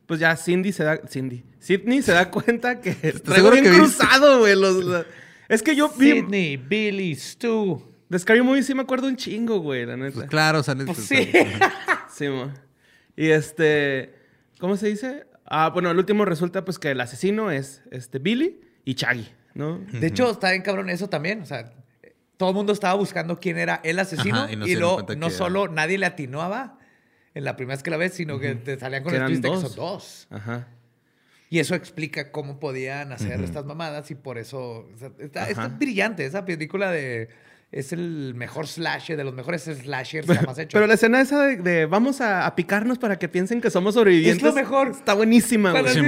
Pues ya Cindy se da... Cindy. Sidney se da cuenta que traigo seguro bien que viste? cruzado, güey. los- Es que yo vi... Sidney, Billy, Stu. De Scary Movie sí me acuerdo un chingo, güey, la neta. Pues claro, sale. Pues sí. Sí, mo. Y este, ¿cómo se dice? Ah, bueno, el último resulta pues que el asesino es este Billy y Chaggy, ¿no? De hecho, está bien cabrón eso también. O sea, todo el mundo estaba buscando quién era el asesino Ajá, y y, no luego cuenta no que era- solo nadie le atinaba en la primera vez que la ves, sino que te salían con Que el twist de que son dos. Ajá. Y eso explica cómo podían hacer estas mamadas y por eso... o sea, está, está brillante esa película de... Es el mejor slasher, de los mejores slashers jamás hechos. Pero la escena esa de, de vamos a, a picarnos para que piensen que somos sobrevivientes. Es lo mejor. Está buenísima, güey. así,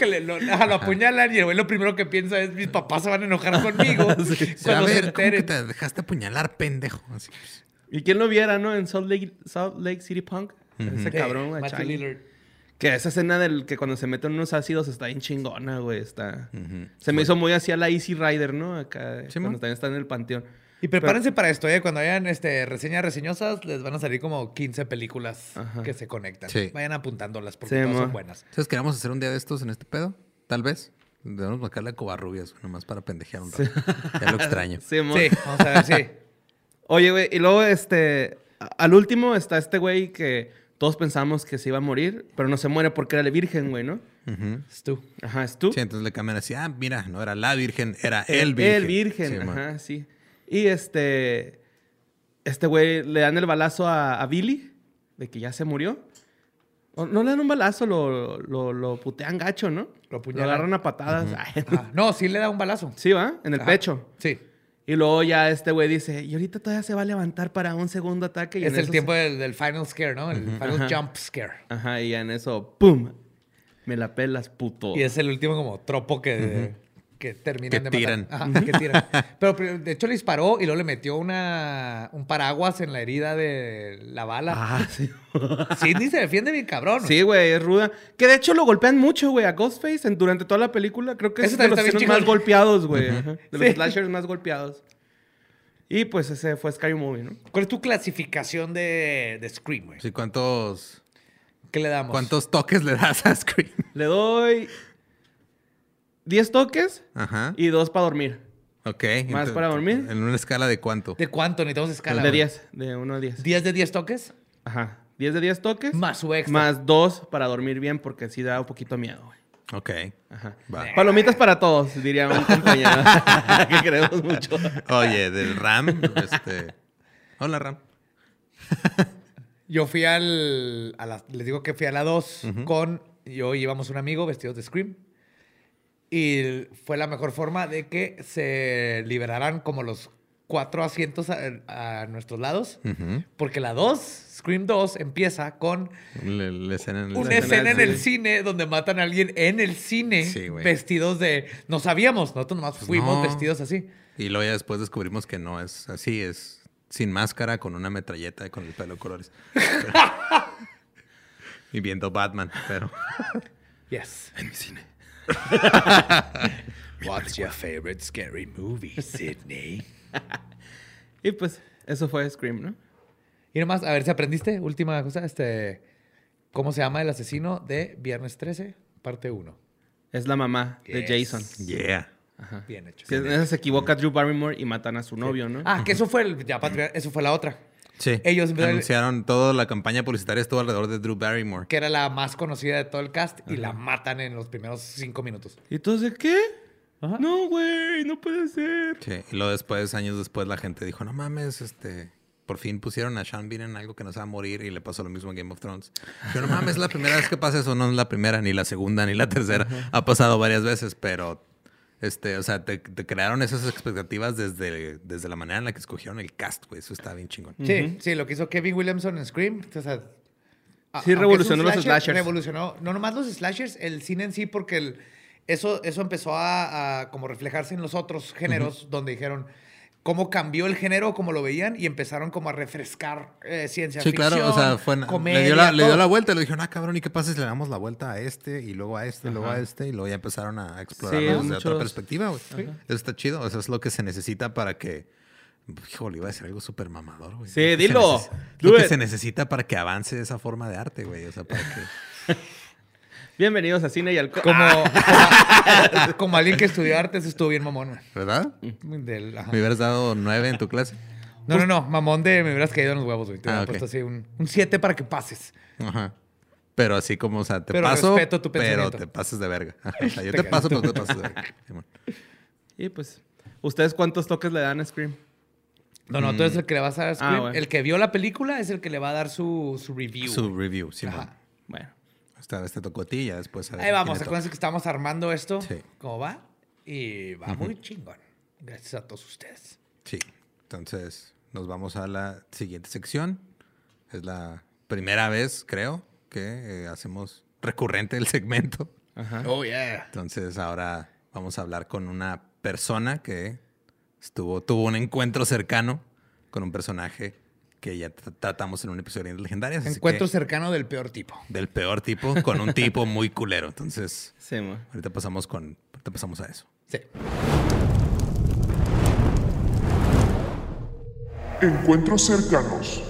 Porque le, lo, ajá, lo apuñalan y el güey lo primero que piensa es mis papás se van a enojar conmigo. Sí, a Cuando se ver, ¿cómo que te dejaste apuñalar, pendejo? Así, pues. Y quién lo viera, ¿no? En Salt Lake, Salt Lake City Punk. Ese cabrón, güey. Que esa escena del que cuando se meten unos ácidos está bien chingona, güey. Está... Se me hizo muy así a la Easy Rider, ¿no? Acá, Sí, cuando man. también está en el panteón. Y prepárense para esto, ¿eh? Cuando hayan este, reseñas reseñosas, les van a salir como 15 películas Ajá. que se conectan. Sí. Vayan apuntándolas porque Sí, todas son buenas. ¿Sabes qué vamos a hacer un día de estos en este pedo? Tal vez. Debemos marcarle a Covarrubias, nomás para pendejear un rato. Ya lo extraño. Sí. Sí, vamos a ver, sí. Oye, güey, y luego este. Al último está este güey que todos pensamos que se iba a morir, pero no se muere porque era la virgen, güey, ¿no? Ujú. Es tú. Ajá, es tú. Sí, entonces le cambian así. Ah, mira, no era la virgen, era el virgen. El virgen, Sí, man. ajá, sí. Y este. Este güey le dan el balazo a, a Billy, de que ya se murió. O no le dan un balazo, lo, lo, lo putean gacho, ¿no? Lo apuñalan. agarran a patadas. Ay. No, sí le da un balazo. sí, va, en el Ajá. pecho. Sí. Y luego ya este güey dice, y ahorita todavía se va a levantar para un segundo ataque. Y es el tiempo se- del, del final scare, ¿no? El final Ajá. jump scare. Ajá, y en eso, ¡pum! Me la pelas, puto. Y es el último como tropo que, que terminan Que de tiran. matar. Ajá, que tiran. Pero de hecho le disparó y luego le metió una, un paraguas en la herida de la bala. Ah, sí. Sidney se defiende bien cabrón. Sí, güey, es ruda. Que de hecho lo golpean mucho, güey, a Ghostface en- durante toda la película. Creo que es Eso de los más golpeados, güey. De los Sí. slashers más golpeados. Y pues ese fue Scary Movie, ¿no? ¿Cuál es tu clasificación de, de Scream, güey? Sí, ¿cuántos, ¿Qué le damos? ¿cuántos toques le das a Scream? Le doy 10 toques Ajá. y 2 para dormir. Ok. ¿Más entonces, para dormir? ¿En una escala de cuánto? ¿De cuánto? Necesitamos escala. de güey. 10, de 1 a 10. ¿10 de 10 toques? Ajá. 10 de 10 toques. Más su extra. Más 2 para dormir bien porque sí da un poquito miedo, güey. Ok. Ajá. Va. Palomitas para todos, diría un compañero que queremos mucho. Oye, del Ram, este... Hola, Ram. Yo fui al. A la, les digo que fui a la 2 con. Yo íbamos un amigo vestidos de Scream. Y fue la mejor forma de que se liberaran como los cuatro asientos a, a nuestros lados. Porque la 2, Scream 2, empieza con Le- la escena en el una escena en el cine donde matan a alguien en el cine Sí, vestidos de. No sabíamos, nosotros nomás fuimos no. vestidos así. Y luego ya después descubrimos que no es así, es sin máscara, con una metralleta y con el pelo de colores. y viendo Batman, pero... Yes. En mi cine. What's your favorite scary movie, Sidney? Y pues, eso fue Scream, ¿no? Y nomás, a ver si aprendiste. Última cosa, este. ¿Cómo se llama el asesino de Viernes 13, parte 1? Es la mamá de. Jason. Yeah. Bien hecho. Esa se equivoca Drew Barrymore y matan a su novio, ¿no? Ah, que eso fue el. Ya, eso fue la otra. Sí. Ellos anunciaron toda la campaña publicitaria estuvo alrededor de Drew Barrymore. Que era la más conocida de todo el cast y la matan en los primeros cinco minutos. ¿Y entonces qué? Ajá. No, güey, no puede ser. Sí. Y luego después, años después, la gente dijo, no mames, este... Por fin pusieron a Sean Bean en algo que no se va a morir y le pasó lo mismo en Game of Thrones. Pero no mames, es la primera vez que pasa eso. No es la primera, ni la segunda, ni la tercera. Ha pasado varias veces, pero... Este, o sea, te, te crearon esas expectativas desde, desde la manera en la que escogieron el cast, güey. Eso está bien chingón. Sí, sí, lo que hizo Kevin Williamson en Scream. O sea, Sí, revolucionó los slasher, slashers. Revolucionó, no nomás los slashers, el cine en sí, porque el- eso, eso empezó a, a como reflejarse en los otros géneros, donde dijeron cómo cambió el género, como lo veían, y empezaron como a refrescar eh, ciencia Sí, ficción, claro, o sea, fue, comedia, le, dio la, le dio la vuelta y le dijeron, ah, cabrón, ¿y qué pasa si le damos la vuelta a este y luego a este y luego a este? Y luego ya empezaron a explorarlo Sí, desde muchos- otra perspectiva, güey. Eso está chido, eso es lo que se necesita para que... Híjole, iba a decir algo súper mamador, güey. Sí, Lo que se dilo. neces- Do Lo que it. se necesita para que avance esa forma de arte, güey. O sea, para que... Bienvenidos a Cine y Alcohol. Como, Ah. como, como alguien que estudió artes, estuvo bien mamón. ¿Verdad? Del-. Me hubieras dado nueve en tu clase. No, no, no, mamón de me hubieras caído en los huevos, güey. Te Ah, hubiera puesto así un 7 para que pases. Ajá. Pero así como, o sea, te Pero paso, respeto tu pero te pases de verga. Ajá, o sea, yo Te te paso, pero te pasas de verga. Simón. Y pues, ¿ustedes cuántos toques le dan a Scream? No, no, tú eres el que le vas a dar Scream. Ah, bueno. El que vio la película es el que le va a dar su, su review. Su review, sí. Ajá. Bueno. Esta vez te tocó a ti y ya después a ver Ahí vamos, acuérdense que estamos armando esto. Sí. ¿Cómo va? Y va muy chingón. Gracias a todos ustedes. Sí. Entonces, nos vamos a la siguiente sección. Es la primera vez, creo, que eh, hacemos recurrente el segmento. Ajá. Oh, yeah. Entonces, ahora vamos a hablar con una persona que estuvo, tuvo un encuentro cercano con un personaje que ya tr- tratamos en un episodio de Legendarias. Encuentro que- cercano del peor tipo. del peor tipo con un tipo muy culero. Entonces, Sí, ahorita pasamos con, ahorita pasamos a eso. Sí. Encuentros cercanos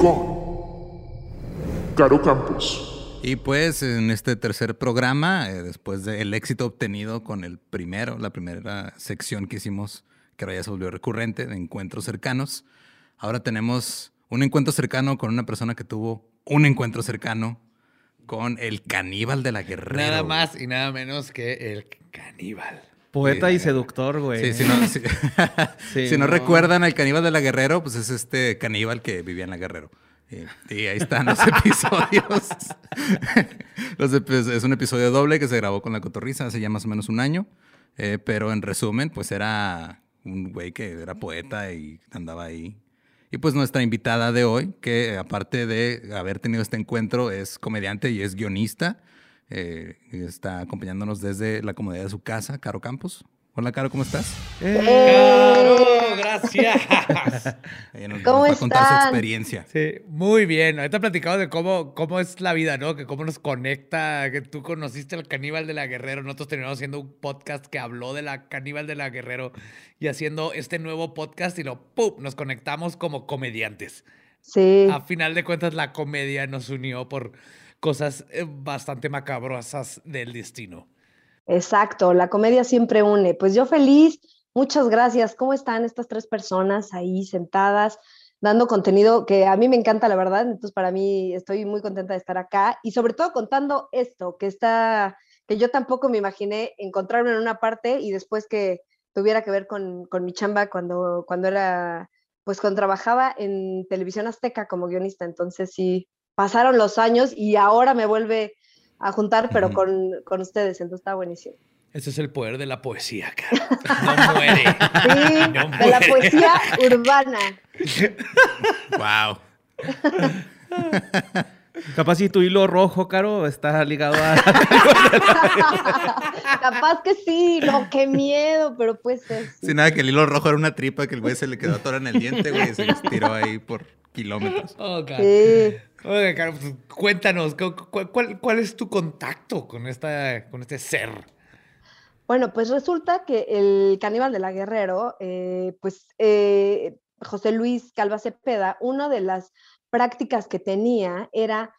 con Caro Campos. Y pues en este tercer programa, eh, después del éxito obtenido con el primero, la primera sección que hicimos, que ahora ya se volvió recurrente, de encuentros cercanos, ahora tenemos un encuentro cercano con una persona que tuvo un encuentro cercano con el caníbal de la guerrera. Nada güey. más y nada menos que el caníbal. Poeta y seductor, güey. Sí, si no, si- Sí, si no no. recuerdan al caníbal de la Guerrero, pues es este caníbal que vivía en la Guerrero. Y, y ahí están los episodios. Los es un episodio doble que se grabó con la cotorriza hace ya más o menos un año. Eh, pero en resumen, pues era un güey que era poeta y andaba ahí. Y pues nuestra invitada de hoy, que aparte de haber tenido este encuentro, es comediante y es guionista. Eh, está acompañándonos desde la comodidad de su casa, Caro Campos. Hola, Caro, ¿cómo estás? ¡Caro! ¡Gracias! Ella nos, ¿Cómo va a contar su experiencia. Sí, muy bien. Ahorita platicamos de cómo, cómo es la vida, ¿no? Que cómo nos conecta, que tú conociste al caníbal de la Guerrero. Nosotros terminamos haciendo un podcast que habló de la caníbal de la Guerrero y haciendo este nuevo podcast y lo ¡pum! nos conectamos como comediantes. Sí. A final de cuentas, la comedia nos unió por cosas eh, bastante macabrosas del destino. Exacto, la comedia siempre une. Pues yo feliz, muchas gracias. ¿Cómo están estas tres personas ahí sentadas, dando contenido que a mí me encanta, la verdad? Entonces, para mí estoy muy contenta de estar acá y sobre todo contando esto, que está, que yo tampoco me imaginé encontrarme en una parte y después que tuviera que ver con, con mi chamba cuando, cuando era, pues cuando trabajaba en televisión azteca como guionista. Entonces, sí, pasaron los años y ahora me vuelve a juntar, pero con, con ustedes, entonces está buenísimo. Ese es el poder de la poesía, cara. No muere. Sí, No de la poesía urbana. ¡Wow! Capaz si tu hilo rojo, Caro, está ligado a... Capaz que sí, no, qué miedo, pero pues ser. sí. Sin nada, que el hilo rojo era una tripa que el güey se le quedó atorada en el diente, güey, y se les tiró ahí por kilómetros. Oh, God. Sí. Oye, Caro, pues, cuéntanos, ¿cu- cu- ¿cuál, cuál es tu contacto con, esta, con este ser? Bueno, pues resulta que el caníbal de la Guerrero, eh, pues eh, José Luis Calva Cepeda, una de las prácticas que tenía era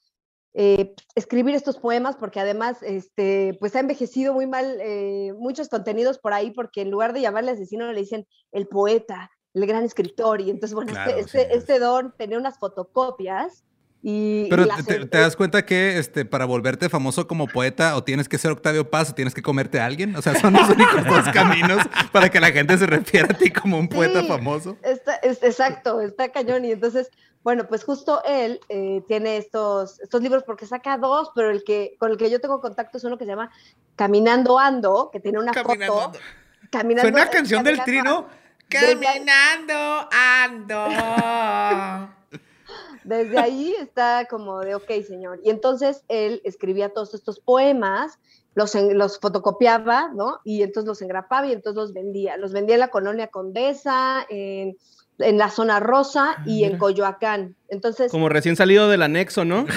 eh, escribir estos poemas, porque además este, pues ha envejecido muy mal eh, muchos contenidos por ahí, porque en lugar de llamarle asesino le dicen el poeta, el gran escritor, y entonces, bueno, Claro, este, este, este don tenía unas fotocopias y... y Pero las te, te- en- te das cuenta que este, para volverte famoso como poeta, o tienes que ser Octavio Paz, o tienes que comerte a alguien. O sea, son los únicos dos caminos para que la gente se refiera a ti como un poeta Sí. famoso. Está, es, exacto, está cañón. Y entonces, bueno, pues justo él eh, tiene estos, estos libros porque saca dos, pero el que con el que yo tengo contacto es uno que se llama Caminando Ando, que tiene una Caminando foto. Ando. Caminando, Suena canción del trino. Caminando ando. Desde ahí está como de, ok, señor. Y entonces él escribía todos estos poemas, los, en- los fotocopiaba, ¿no? Y entonces los engrapaba y entonces los vendía. Los vendía en la colonia Condesa, en, en la zona rosa y en Coyoacán. Entonces, Como recién salido del anexo, ¿no?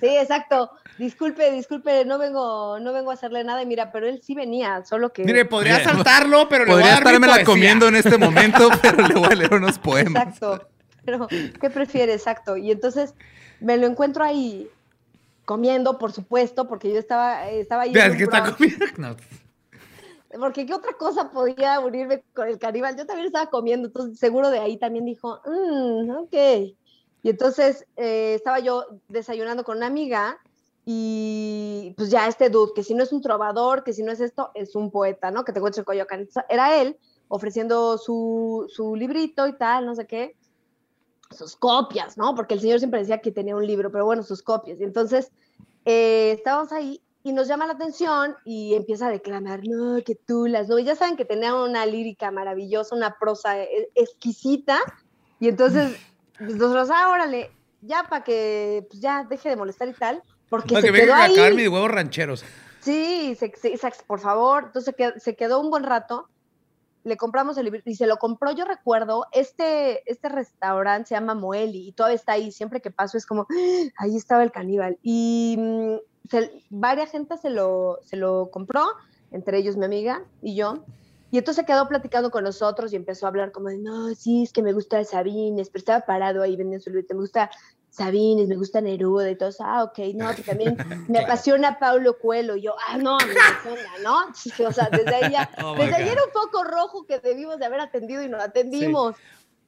Sí, exacto. Disculpe, disculpe, no vengo, no vengo a hacerle nada. Y mira, pero él sí venía, solo que. Mire, podría saltarlo, pero le voy a Podría dar mi estármela poesía. comiendo en este momento, pero le voy a leer unos poemas. Exacto. Pero, ¿qué prefiere? Exacto. Y entonces me lo encuentro ahí comiendo, por supuesto, porque yo estaba, estaba ahí. un que está comiendo. No. Porque qué otra cosa podía unirme con el caníbal. Yo también estaba comiendo, entonces seguro de ahí también dijo, "Mm, ok. Y entonces eh, estaba yo desayunando con una amiga y pues ya este dude, que si no es un trovador, que si no es esto, es un poeta, ¿no? Que te encuentro en Coyoacán. Era él ofreciendo su, su librito y tal, no sé qué, sus copias, ¿no? Porque el señor siempre decía que tenía un libro, pero bueno, sus copias. Y entonces eh, estábamos ahí y nos llama la atención y empieza a declamar, no, que tú las no. Y ya saben que tenía una lírica maravillosa, una prosa eh, exquisita. Y entonces, pues, nosotros, ah, órale, ya para que pues, ya deje de molestar y tal, porque Para se que quedó a acabar ahí. mis huevos rancheros. Sí, se, se- por favor. Entonces se quedó un buen rato. Le compramos el libro y se lo compró. Yo recuerdo, este, este restaurante se llama Moeli y todavía está ahí. Siempre que paso es como, "Ah, ahí estaba el caníbal. Y mm, varias gente se lo, se lo compró, entre ellos mi amiga y yo. Y entonces quedó platicando con nosotros y empezó a hablar como de, no, sí, es que me gusta Sabines, pero estaba parado ahí vendiendo su libro, me gusta Sabines, me gusta Neruda y todo eso, ah, ok, no, que también me apasiona Paulo Coelho, y yo, ah, no, me apasiona, ¿no? O sea, desde ahí ya, Oh desde ahí era un poco rojo que debimos de haber atendido y no atendimos.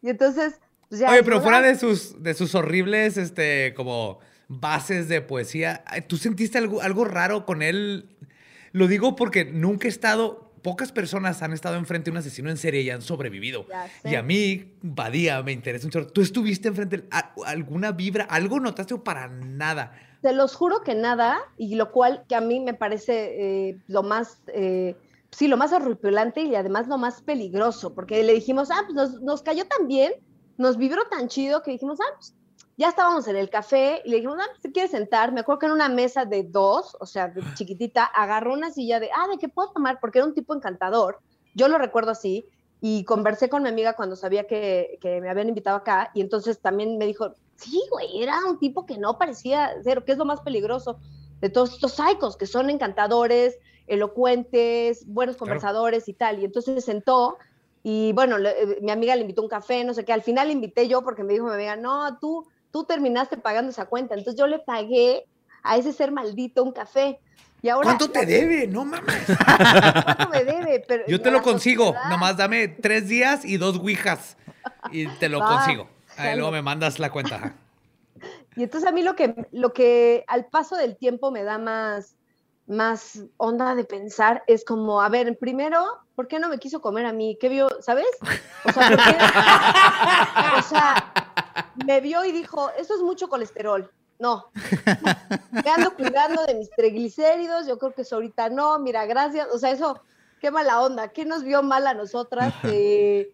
Y entonces, pues ya. Oye, pero fuera "Ah, de sus, de sus horribles, este, como bases de poesía, ¿tú sentiste algo, algo raro con él? Lo digo porque nunca he estado, pocas personas han estado enfrente de un asesino en serie y han sobrevivido. Y a mí, Badía, me interesa un chorro. ¿Tú estuviste enfrente, de alguna vibra, algo notaste o para nada? Te los juro que nada, y lo cual que a mí me parece eh, lo más, eh, sí, lo más horripilante y además lo más peligroso, porque le dijimos, ah, pues nos, nos cayó tan bien, nos vibró tan chido que dijimos, ah, pues ya estábamos en el café y le dijimos, ah, te quieres sentar. Me acuerdo que en una mesa de dos, o sea, de chiquitita, agarró una silla de, ah, ¿de qué puedo tomar? Porque era un tipo encantador. Yo lo recuerdo así. Y conversé con mi amiga cuando sabía que, que me habían invitado acá. Y entonces también me dijo, sí, güey, era un tipo que no parecía ser, que es lo más peligroso de todos estos psicos, que son encantadores, elocuentes, buenos conversadores y tal. Y entonces se sentó y bueno, le- eh, mi amiga le invitó un café, no sé qué. Al final le invité yo porque me dijo mi amiga, no, tú, tú terminaste pagando esa cuenta. Entonces yo le pagué a ese ser maldito un café. Y ahora, ¿Cuánto te debe? No mames. ¿Cuánto me debe? Pero Yo te lo consigo. sociedad- Nomás dame tres días y dos ouijas. Y te lo Va, consigo. Ahí luego me mandas la cuenta. Y entonces a mí lo que, lo que al paso del tiempo me da más, más onda de pensar es como, a ver, primero, ¿por qué no me quiso comer a mí? ¿Qué vio? ¿Sabes? O sea, ¿por qué? O sea, me vio y dijo, eso es mucho colesterol. No, me ando cuidando de mis triglicéridos, yo creo que eso ahorita no, mira, gracias. O sea, eso, qué mala onda, ¿qué nos vio mal a nosotras? Eh,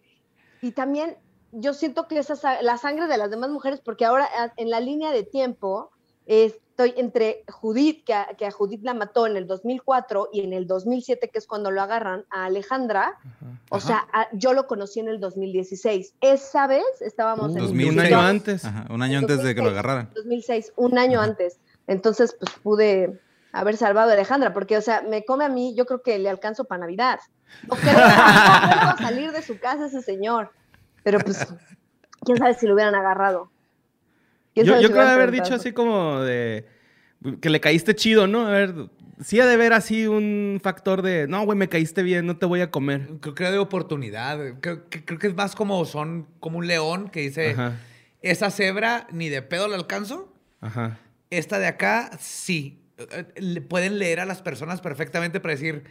y también yo siento que esa sa- la sangre de las demás mujeres, porque ahora en la línea de tiempo estoy entre Judith, que a, que a Judith la mató en el 2004 y en el 2007, que es cuando lo agarran, a Alejandra. O sea, a- yo lo conocí en el 2016. Esa vez estábamos en Uh, 2006. un año antes. Ajá, un año antes de que lo 2006, agarraran. 2006, un año antes. Entonces, pues pude haber salvado a Alejandra, porque, o sea, me come a mí, yo creo que le alcanzo para Navidad. No creo, no salir de su casa ese señor. Pero pues, quién sabe si lo hubieran agarrado. ¿Quién Yo, sabe yo si creo haber dicho así como de. Que le caíste chido, ¿no? A ver. Sí ha de ver así un factor de. No, güey, me caíste bien, no te voy a comer. Creo que de oportunidad. Creo, que- creo que es más como son como un león que dice, Ajá. esa cebra ni de pedo la alcanzo. Ajá. Esta de acá, sí. Eh, le- Pueden leer a las personas perfectamente para decir,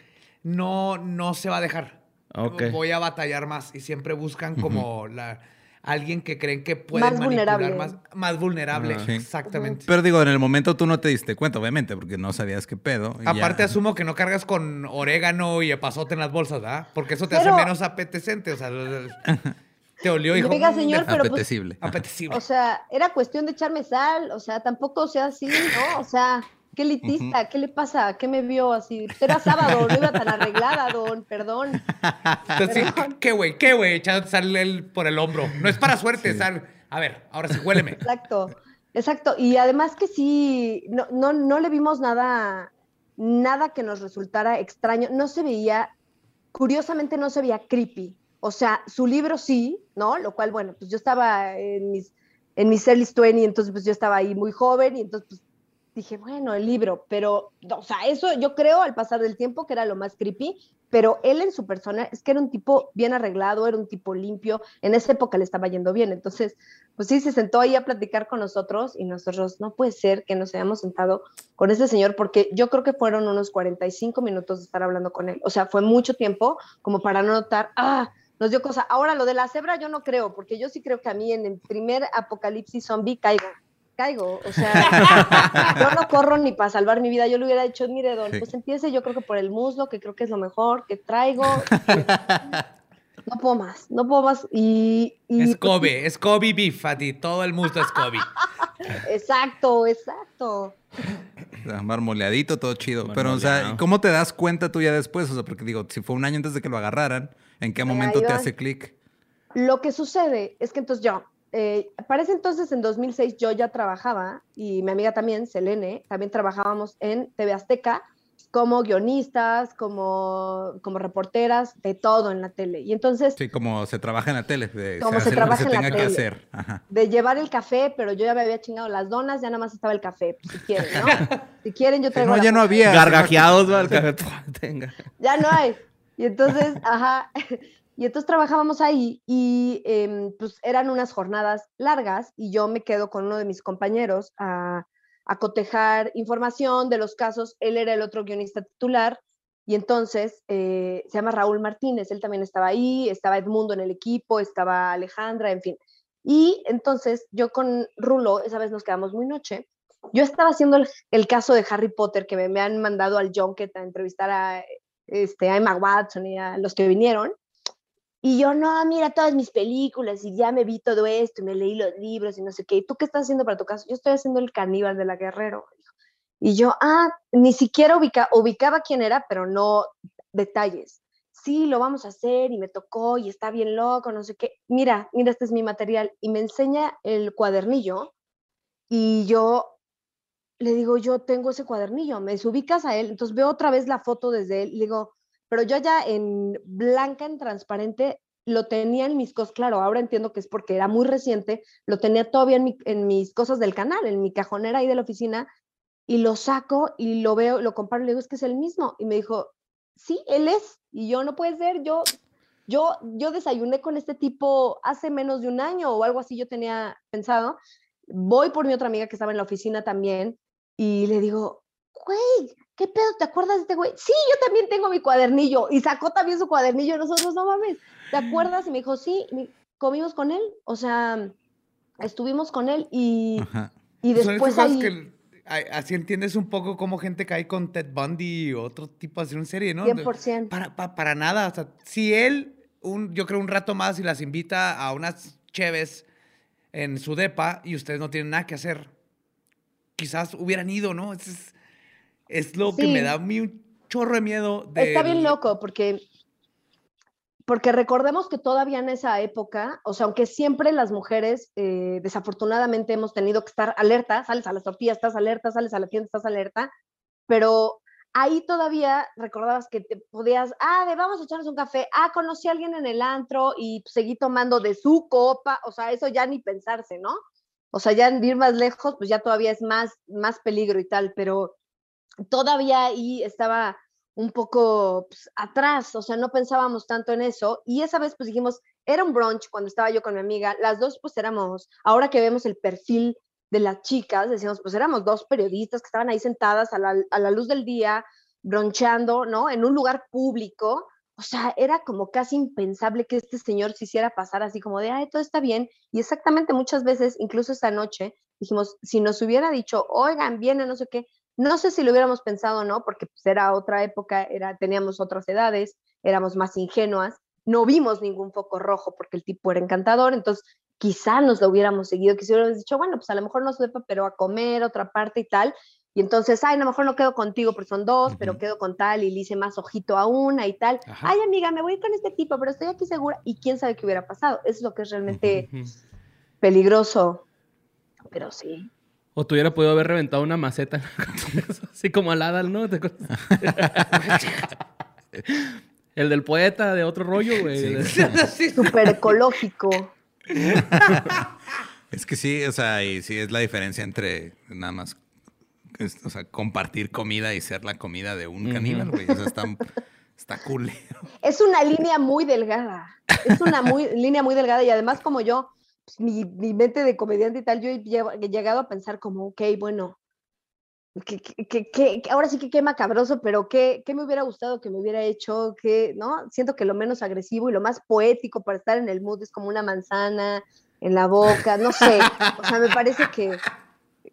no, no se va a dejar. Ok. Voy a batallar más. Y siempre buscan como la, alguien que creen que puede Más manipular vulnerable. más, más vulnerable. Ah. Sí. Exactamente. Pero digo, en el momento tú no te diste cuenta, obviamente, porque no sabías qué pedo. y Aparte ya. asumo que no cargas con orégano y epazote en las bolsas, ¿verdad? Porque eso te Pero- hace menos apetecente. O sea, te olió y dijo... Oiga, "Mm, señor, pero pues, Apetecible. apetecible. O sea, era cuestión de echarme sal, o sea, tampoco sea así, ¿no? O sea, qué elitista, ¿qué le pasa? ¿Qué me vio así? Era sábado, no iba tan arreglada, don, perdón. Entonces, sí, Perdón. ¿qué güey? ¿Qué güey? Echando sal el- por el hombro. No es para suerte, sal. A ver, ahora sí, huéleme. Exacto, exacto. Y además que sí, no, no, no le vimos nada, nada que nos resultara extraño. No se veía, curiosamente no se veía creepy. O sea, su libro sí, ¿no? Lo cual, bueno, pues yo estaba en mis, en mis early 20, entonces pues yo estaba ahí muy joven y entonces pues dije, bueno, el libro, pero, o sea, eso yo creo al pasar del tiempo que era lo más creepy, pero él en su persona es que era un tipo bien arreglado, era un tipo limpio, en esa época le estaba yendo bien, entonces, pues sí, se sentó ahí a platicar con nosotros y nosotros, no puede ser que nos hayamos sentado con ese señor, porque yo creo que fueron unos 45 minutos de estar hablando con él, o sea, fue mucho tiempo como para no notar, ah, nos dio cosa. Ahora, lo de la cebra yo no creo, porque yo sí creo que a mí en el primer apocalipsis zombie caigo. Caigo, o sea, yo no corro ni para salvar mi vida. Yo le hubiera dicho, mire, don, Sí. pues empiece yo creo que por el muslo, que creo que es lo mejor que traigo. No puedo más, no puedo más. Y, y Es Kobe, es Kobe beef a ti. Todo el mundo es Kobe. exacto, exacto. O sea, marmoleadito, todo chido. Pero, o sea. ¿cómo te das cuenta tú ya después? O sea, porque digo, si fue un año antes de que lo agarraran, ¿en qué momento te hace clic? Lo que sucede es que entonces yo, eh, para ese entonces, en 2006, yo ya trabajaba y mi amiga también, Selene, también trabajábamos en TV Azteca como guionistas, como, como reporteras, de todo en la tele. Y entonces, Sí, como se trabaja en la tele. de- Como se hace lo que trabaja se en la tenga que tele. hacer. Ajá. de llevar el café, pero yo ya me había chingado las donas, ya nada más estaba el café, si quieren, ¿no? Si quieren, yo Sí, traigo no, la ya no había. Gargajeados, el café. Tenga. ya no hay. Y entonces, ajá, y entonces trabajábamos ahí y em, pues eran unas jornadas largas y yo me quedo con uno de mis compañeros a, a cotejar información de los casos. Él era el otro guionista titular y entonces eh, se llama Raúl Martínez, él también estaba ahí, estaba Edmundo en el equipo, estaba Alejandra, en fin. Y entonces yo con Rulo, esa vez nos quedamos muy noche, yo estaba haciendo el, caso de Harry Potter, que me, me han mandado al Junket a entrevistar a, este, a Emma Watson y a los que vinieron. Y yo, no, mira todas mis películas y ya me vi todo esto y me leí los libros y no sé qué. ¿Y tú qué estás haciendo para tu caso? Yo estoy haciendo el caníbal de la Guerrero. Y yo, ah, ni siquiera ubica, ubicaba quién era, pero no detalles. Sí, lo vamos a hacer y me tocó y está bien loco, no sé qué. Mira, mira, este es mi material. Y me enseña el cuadernillo y yo le digo, yo tengo ese cuadernillo, me ubicas a él, entonces veo otra vez la foto desde él, y digo, pero yo ya en blanca, en transparente, lo tenía en mis cosas, claro, ahora entiendo que es porque era muy reciente, lo tenía todavía en, mi- en mis cosas del canal, en mi cajonera ahí de la oficina, y lo saco y lo veo, lo comparo y le digo, es que es el mismo, y me dijo, sí, él es, y yo no puede ser, yo, yo, yo desayuné con este tipo hace menos de un año o algo así, yo tenía pensado, voy por mi otra amiga que estaba en la oficina también, y le digo, güey, ¿qué pedo? ¿Te acuerdas de este güey? Sí, yo también tengo mi cuadernillo. Y sacó también su cuadernillo nosotros, no mames, ¿te acuerdas? Y me dijo, sí, mi- comimos con él, o sea, estuvimos con él y, Ajá. y después ahí, que así entiendes un poco cómo gente cae con Ted Bundy o otro tipo así en serie, ¿no? De- 100%. Para, pa- para nada. O sea, si él, un, yo creo un rato más y las invita a unas cheves en su depa y ustedes no tienen nada que hacer. Quizás hubieran ido, ¿no? Es, es, lo que Sí. me da un chorro de miedo. Está bien loco porque, porque recordemos que todavía en esa época, o sea, aunque siempre las mujeres eh, desafortunadamente hemos tenido que estar alerta, sales a las tortillas, estás alerta, sales a la tienda, estás alerta, pero ahí todavía recordabas que te podías, ah, de vamos a echarnos un café, ah, conocí a alguien en el antro y seguí tomando de su copa, o sea, eso ya ni pensarse, ¿no? O sea, ya en ir más lejos, pues ya todavía es más, más peligro y tal, pero todavía ahí estaba un poco pues, atrás, o sea, no pensábamos tanto en eso. Y esa vez pues dijimos, era un brunch cuando estaba yo con mi amiga, las dos pues éramos, ahora que vemos el perfil de las chicas, decíamos, pues éramos dos periodistas que estaban ahí sentadas a la, a la luz del día, broncheando, ¿no? En un lugar público. O sea, era como casi impensable que este señor se hiciera pasar así como de, ay, todo está bien. Y exactamente muchas veces, incluso esta noche, dijimos, si nos hubiera dicho, oigan, viene, no sé qué, no sé si lo hubiéramos pensado o no, porque pues, era otra época, era, teníamos otras edades, éramos más ingenuas, no vimos ningún foco rojo porque el tipo era encantador, entonces quizá nos lo hubiéramos seguido, quizá hubiéramos dicho, bueno, pues a lo mejor no sepa, pero a comer otra parte y tal, y entonces, ay, a lo mejor no quedo contigo porque son dos, pero quedo con tal y le hice más ojito a una y tal. Ajá. Ay, amiga, me voy a ir con este tipo, pero estoy aquí segura. Y quién sabe qué hubiera pasado. Eso es lo que es realmente Ujú. peligroso. Pero sí. O tú hubiera podido haber reventado una maceta. Así como al Adal, ¿no? ¿Te? El del poeta de otro rollo, güey. Súper ecológico. Es que sí, o sea, y sí es la diferencia entre nada más, es- o sea, compartir comida y ser la comida de un caníbal, güey. O sea, está, está cool. Es una línea muy delgada. Es una muy, línea muy delgada y además como yo, pues, mi, mi mente de comediante y tal, yo he lle- he llegado a pensar como, ok, bueno, que, que- que- ahora sí que qué macabroso, pero qué, qué me hubiera gustado que me hubiera hecho, que, ¿no? Siento que lo menos agresivo y lo más poético para estar en el mood es como una manzana en la boca, no sé. O sea, me parece que,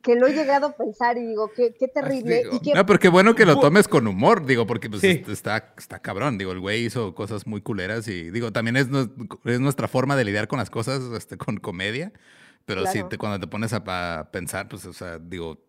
que lo he llegado a pensar y digo, qué, qué terrible. Digo, y qué- No, pero qué bueno que lo tomes con humor, digo, porque pues Sí. est- está, está cabrón. Digo, el güey hizo cosas muy culeras y digo, también es, es nuestra forma de lidiar con las cosas este, con comedia. Pero sí, Claro. te- cuando te pones a, a pensar, pues, o sea, digo,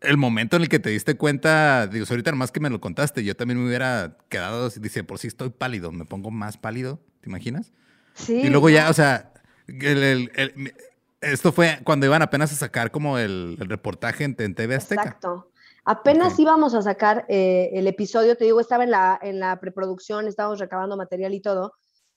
el momento en el que te diste cuenta, digo, si ahorita nomás que me lo contaste, yo también me hubiera quedado, dice, por si estoy pálido, me pongo más pálido, ¿te imaginas? sí, Y luego ya, o sea, el- el- el- esto fue cuando iban apenas a sacar como el, el reportaje en, en TV Azteca. Exacto. Apenas íbamos a sacar eh, el episodio, te digo, estaba en la, en la preproducción, estábamos recabando material y todo.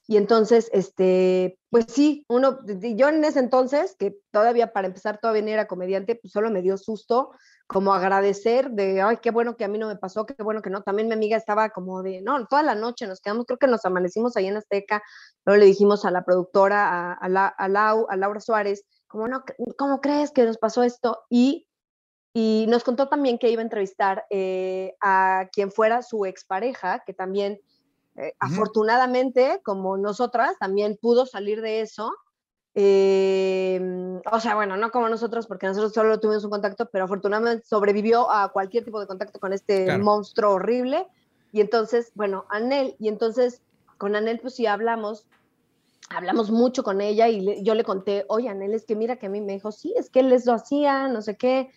Y entonces, este, pues sí, uno, yo en ese entonces, que todavía para empezar todavía ni era comediante, pues solo me dio susto, como agradecer de, ay, qué bueno que a mí no me pasó, qué bueno que no. También mi amiga estaba como de, no, toda la noche nos quedamos, creo que nos amanecimos ahí en Azteca, luego le dijimos a la productora, a, la- a a Laura Suárez, como, no, ¿cómo crees que nos pasó esto? Y y nos contó también que iba a entrevistar eh, a quien fuera su expareja, que también, eh, afortunadamente, como nosotras, también pudo salir de eso. Eh, o sea, bueno, no como nosotros, porque nosotros solo tuvimos un contacto, pero afortunadamente sobrevivió a cualquier tipo de contacto con este Claro. monstruo horrible. Y entonces, bueno, Anel, y entonces con Anel, pues sí hablamos, hablamos mucho con ella y le- yo le conté, oye, Anel, es que mira que a mí me dijo, sí, es que él les lo hacía, no sé qué.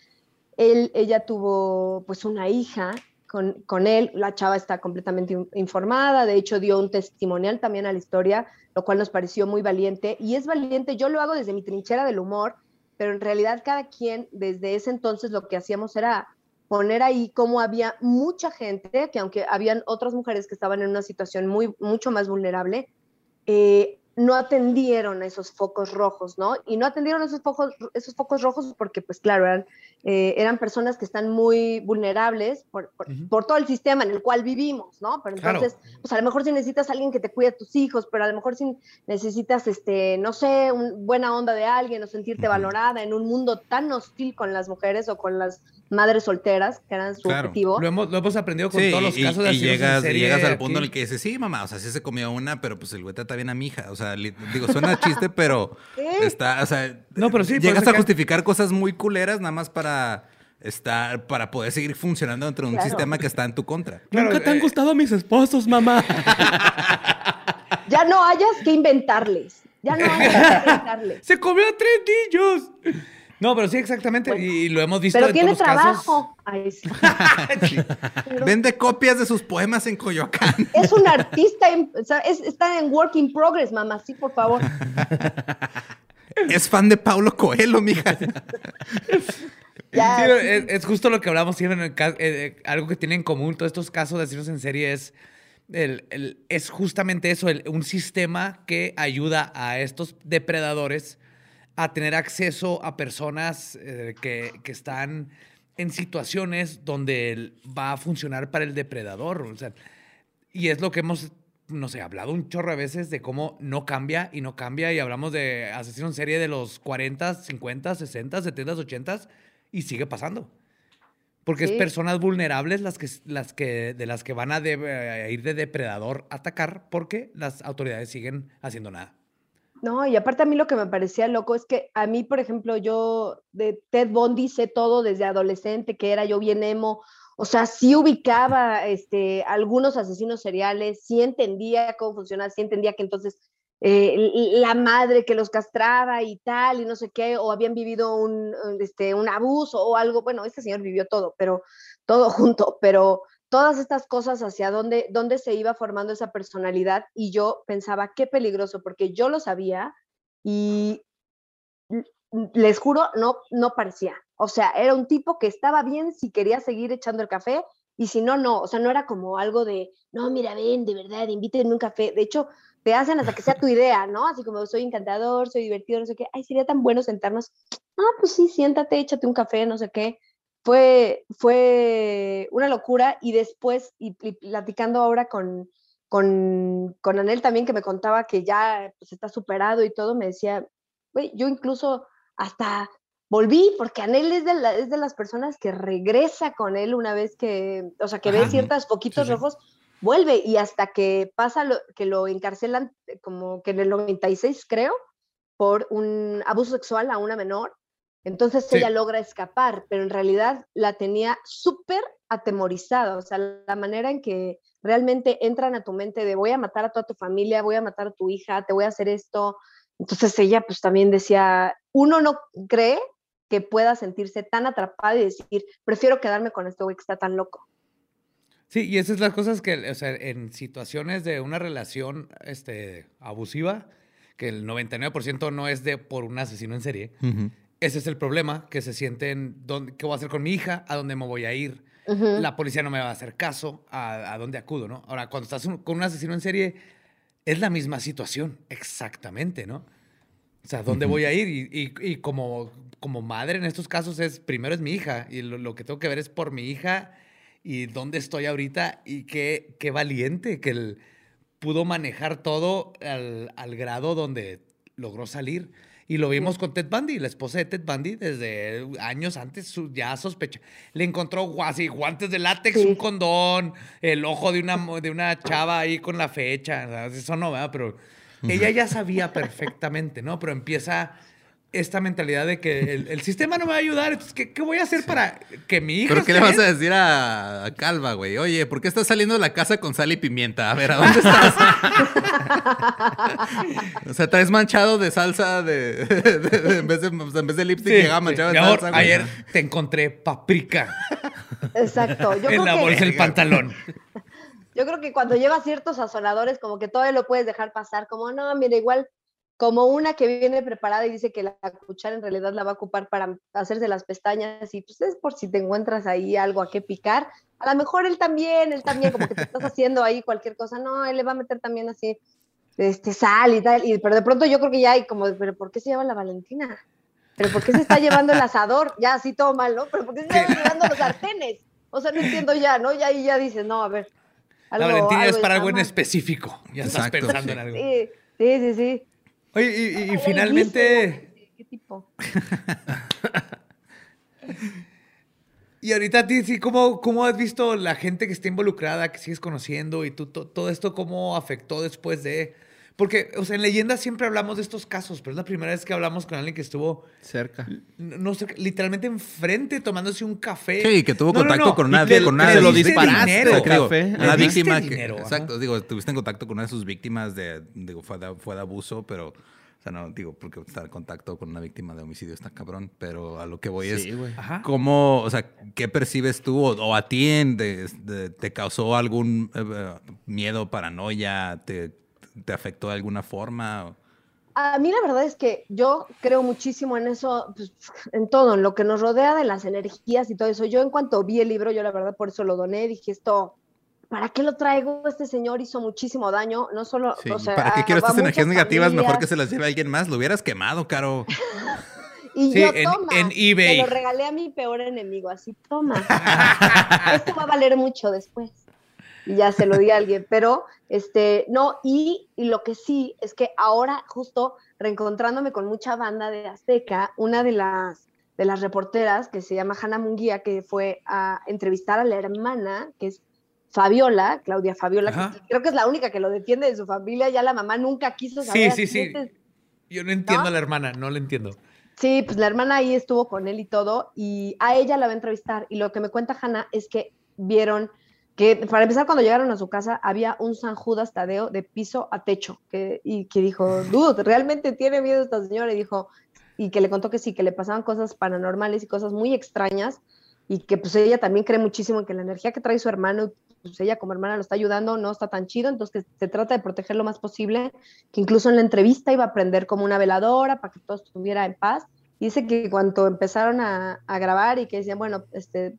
Él, ella tuvo pues una hija con, con él, la chava está completamente in- informada, de hecho dio un testimonial también a la historia, lo cual nos pareció muy valiente. Y es valiente, yo lo hago desde mi trinchera del humor, pero en realidad cada quien desde ese entonces lo que hacíamos era poner ahí cómo había mucha gente, que aunque habían otras mujeres que estaban en una situación muy, mucho más vulnerable, eh, no atendieron a esos focos rojos, ¿no? Y no atendieron esos focos, esos focos rojos porque, pues claro, eran, eh, eran personas que están muy vulnerables por, por, todo el sistema en el cual vivimos, ¿no? Pero Claro. entonces, pues a lo mejor si necesitas a alguien que te cuide a tus hijos, pero a lo mejor si necesitas, este, no sé, una buena onda de alguien o sentirte valorada en un mundo tan hostil con las mujeres o con las madres solteras, que eran su Claro. objetivo. Lo hemos, lo hemos aprendido con Sí, todos los y, casos de y llegas, serie llegas al aquí. punto en el que dices, sí, mamá, o sea, sí se comió una, pero pues el güey trata bien a mi hija. O sea, li- digo, suena chiste, pero está, o sea, No, pero sí, llegas a que- justificar cosas muy culeras nada más para estar, para poder seguir funcionando dentro de un Claro. sistema que está en tu contra. Claro, Nunca te han eh, gustado mis esposos, mamá. Ya no hayas que inventarles. Ya no hay que preguntarle. ¡Se comió a tres niños! No, pero sí, exactamente. Bueno, y lo hemos visto Pero en tiene todos casos. trabajo. Ay, sí. Vende copias de sus poemas en Coyoacán. Es un artista, en- o sea, es- está en work in progress, mamá, sí, por favor. es fan de Paulo Coelho, mija. Ya, Sí, sí, es, es justo lo que hablamos siempre en el ca- eh, eh, algo que tienen en común todos estos casos de asesinos en serie es, el- el- es justamente eso, el- un sistema que ayuda a estos depredadores a tener acceso a personas eh, que, que están en situaciones donde va a funcionar para el depredador. o sea, y es lo que hemos, no sé, hablado un chorro a veces de cómo no cambia y no cambia. Y hablamos de asesinos en serie de los 40, 50, 60, 70, 80 y sigue pasando. Porque Sí. es personas vulnerables las que, las que, de las que van a, de- a ir de depredador a atacar porque las autoridades siguen haciendo nada. No, y aparte a mí lo que me parecía loco es que a mí, por ejemplo, yo de Ted Bundy sé todo desde adolescente, que era yo bien emo, o sea, sí ubicaba este, algunos asesinos seriales, sí entendía cómo funcionaba, sí entendía que entonces eh, la madre que los castraba y tal, y no sé qué, o habían vivido un, este, un abuso o algo, bueno, este señor vivió todo, pero todo junto, pero todas estas cosas hacia dónde, dónde se iba formando esa personalidad y yo pensaba, qué peligroso, porque yo lo sabía y les juro, no, no parecía. O sea, era un tipo que estaba bien si quería seguir echando el café y si no, no. O sea, no era como algo de, no, mira, ven, de verdad, invítenme un café. De hecho, te hacen hasta que sea tu idea, ¿no? Así como soy encantador, soy divertido, no sé qué. Ay, sería tan bueno sentarnos. Ah, pues sí, siéntate, échate un café, no sé qué fue, fue una locura y después, y, y platicando ahora con, con, con Anel también, que me contaba que ya pues, está superado y todo, me decía, güey, yo incluso hasta volví, porque Anel es de, la- es de las personas que regresa con él una vez que, o sea, que ve Ajá. ciertos poquitos sí. rojos, vuelve y hasta que pasa lo, que lo encarcelan eh, como que en el 96, creo, por un abuso sexual a una menor. Entonces Sí. ella logra escapar, pero en realidad la tenía súper atemorizada. O sea, la manera en que realmente entran a tu mente de voy a matar a toda tu familia, voy a matar a tu hija, te voy a hacer esto. Entonces ella pues también decía, uno no cree que pueda sentirse tan atrapada y decir, prefiero quedarme con este güey que está tan loco. Sí, y esas son las cosas que, o sea, en situaciones de una relación este, abusiva, que el 99% no es de por un asesino en serie, ese es el problema, que se sienten, ¿dónde- ¿qué voy a hacer con mi hija? ¿A dónde me voy a ir? La policía no me va a hacer caso, ¿a, a dónde acudo? ¿no? Ahora, cuando estás un- con un asesino en serie, es la misma situación, exactamente, ¿no? O sea, ¿dónde voy a ir? Y, y- y como, como madre en estos casos es, primero es mi hija, y lo, lo que tengo que ver es por mi hija y dónde estoy ahorita y qué, qué valiente que él pudo manejar todo al, al grado donde logró salir. Y lo vimos con Ted Bundy, la esposa de Ted Bundy, desde años antes su- ya sospecha. Le encontró así, guantes de látex, Sí. un condón, el ojo de una, de una chava ahí con la fecha. Eso no, ¿verdad? Pero ella ya sabía perfectamente, ¿no? Pero empieza esta mentalidad de que el, el sistema no me va a ayudar. Entonces, ¿qué, qué voy a hacer para que mi hija ¿Pero qué le vas a decir a, a Calva, güey? Oye, ¿por qué estás saliendo de la casa con sal y pimienta? A ver, ¿a dónde estás? o sea, traes manchado de salsa de, de- de- en, vez de, o sea, en vez de lipstick Sí, llegaba manchado de amor, salsa. güey. ayer te encontré paprika Exacto. Yo en creo la que- bolsa del pantalón. Yo creo que cuando llevas ciertos sazonadores, como que todavía lo puedes dejar pasar, como no, mira, igual como una que viene preparada y dice que la cuchara en realidad la va a ocupar para hacerse las pestañas y pues es por si te encuentras ahí algo a qué picar. A lo mejor él también, él también, como que te estás haciendo ahí cualquier cosa, no, él le va a meter también así este sal y tal, y, pero de pronto yo creo que ya hay como, pero ¿por qué se llama la Valentina? ¿Pero por qué se está llevando el asador? Ya así todo mal, ¿no? ¿Pero por qué se está llevando los sartenes? O sea, no entiendo ya, ¿no? Ya ahí ya dices, no, a ver. La algo- Valentina es para algo en específico. Ya estás pensando sí. en algo. Sí, sí, sí, sí. Oye, y, y- y Ay, finalmente, ¿Qué tipo? y ahorita a ti, sí, ¿cómo, ¿cómo has visto la gente que está involucrada, que sigues conociendo y tú, to- todo esto cómo afectó después de... Porque, o sea, en leyendas siempre hablamos de estos casos, pero es la primera vez que hablamos con alguien que estuvo, Cerca. no no sé, literalmente enfrente tomándose un café. Sí, que tuvo No, no, contacto no, con y una, le- con una le de se lo sus diste víctimas. disparaste, dinero. Digo, una víctima que, dinero, ajá. exacto, digo, tuviste en contacto con una de sus víctimas de, digo, fue de, fue de abuso, pero o sea, no digo porque estar en contacto con una víctima de homicidio está cabrón, pero a lo que voy Sí, es güey. Ajá. cómo, o sea, ¿qué percibes tú o, o a ti en de- de- te causó algún eh, eh, miedo, paranoia, te, te afectó de alguna forma? A mí la verdad es que yo creo muchísimo en eso, pues, en todo, en lo que nos rodea de las energías y todo eso. Yo en cuanto vi el libro, yo la verdad por eso lo doné, dije esto, ¿para qué lo traigo? Este señor hizo muchísimo daño, no solo, Sí, o sea, ¿Para qué quiero estas energías negativas? Mejor que se las lleve alguien más. Lo hubieras quemado, Caro. Y Sí, yo, en- toma, en eBay. Lo regalé a mi peor enemigo, así, toma. Esto va a valer mucho después. Y ya se lo di a alguien, pero este, no, y, y lo que sí es que ahora, justo reencontrándome con mucha banda de Azteca, una de las, de las reporteras que se llama Hanna Munguía, que fue a entrevistar a la hermana, que es Fabiola, Claudia Fabiola, que creo que es la única que lo defiende de su familia, ya la mamá nunca quiso Sí, saber. sí, sí. este- Yo no entiendo ¿No? a la hermana, no la entiendo. Sí, pues la hermana ahí estuvo con él y todo, y a ella la va a entrevistar. Y lo que me cuenta Hannah es que vieron que, para empezar, cuando llegaron a su casa, había un San Judas Tadeo de piso a techo, que, y que dijo, dude, ¿realmente tiene miedo esta señora? Y dijo, y que le contó que sí, que le pasaban cosas paranormales y cosas muy extrañas, y que pues ella también cree muchísimo en que la energía que trae su hermano, pues ella como hermana lo está ayudando, no está tan chido, entonces que se trata de proteger lo más posible, que incluso en la entrevista iba a prender como una veladora para que todo estuviera en paz. Y dice que cuando empezaron a, a grabar y que decían, bueno, este,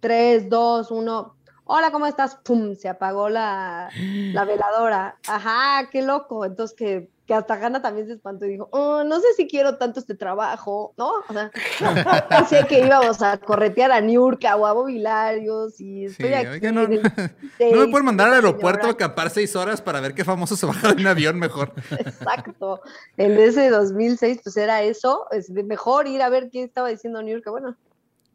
3, 2, 1, hola, ¿cómo estás? ¡Pum! Se apagó la, la veladora. Ajá, qué loco. Entonces que, que hasta Hanna también se espantó y dijo, "Oh, no sé si quiero tanto este trabajo, ¿no? O sea, así que íbamos a corretear a Niurka o a Bobilarios y Sí, estoy aquí. oiga, no, del no me 16, pueden mandar al aeropuerto a acampar seis horas para ver qué famoso se baja de un avión mejor. Exacto. En ese 2006, pues era eso. Es mejor ir a ver qué estaba diciendo New York. Bueno,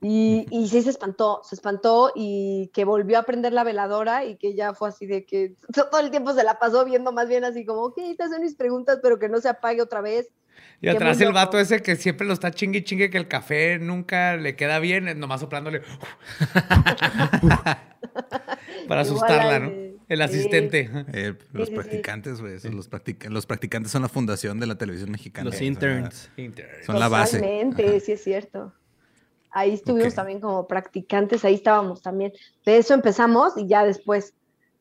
y, y sí se espantó, se espantó y que volvió a prender la veladora y que ya fue así de que todo el tiempo se la pasó viendo más bien así como, ok, estas son mis preguntas, pero que no se apague otra vez. Y Qué atrás el vato ese que siempre lo está chingue y chingue que el café nunca le queda bien, nomás soplándole. Para asustarla, ¿no? El sí. asistente. Eh, los sí, sí. practicantes, güey. Los, practic- los practicantes son la fundación de la televisión mexicana. Los sea, interns. Son la base. Totalmente, sí es cierto. Ahí estuvimos también como practicantes, ahí estábamos también. De eso empezamos y ya después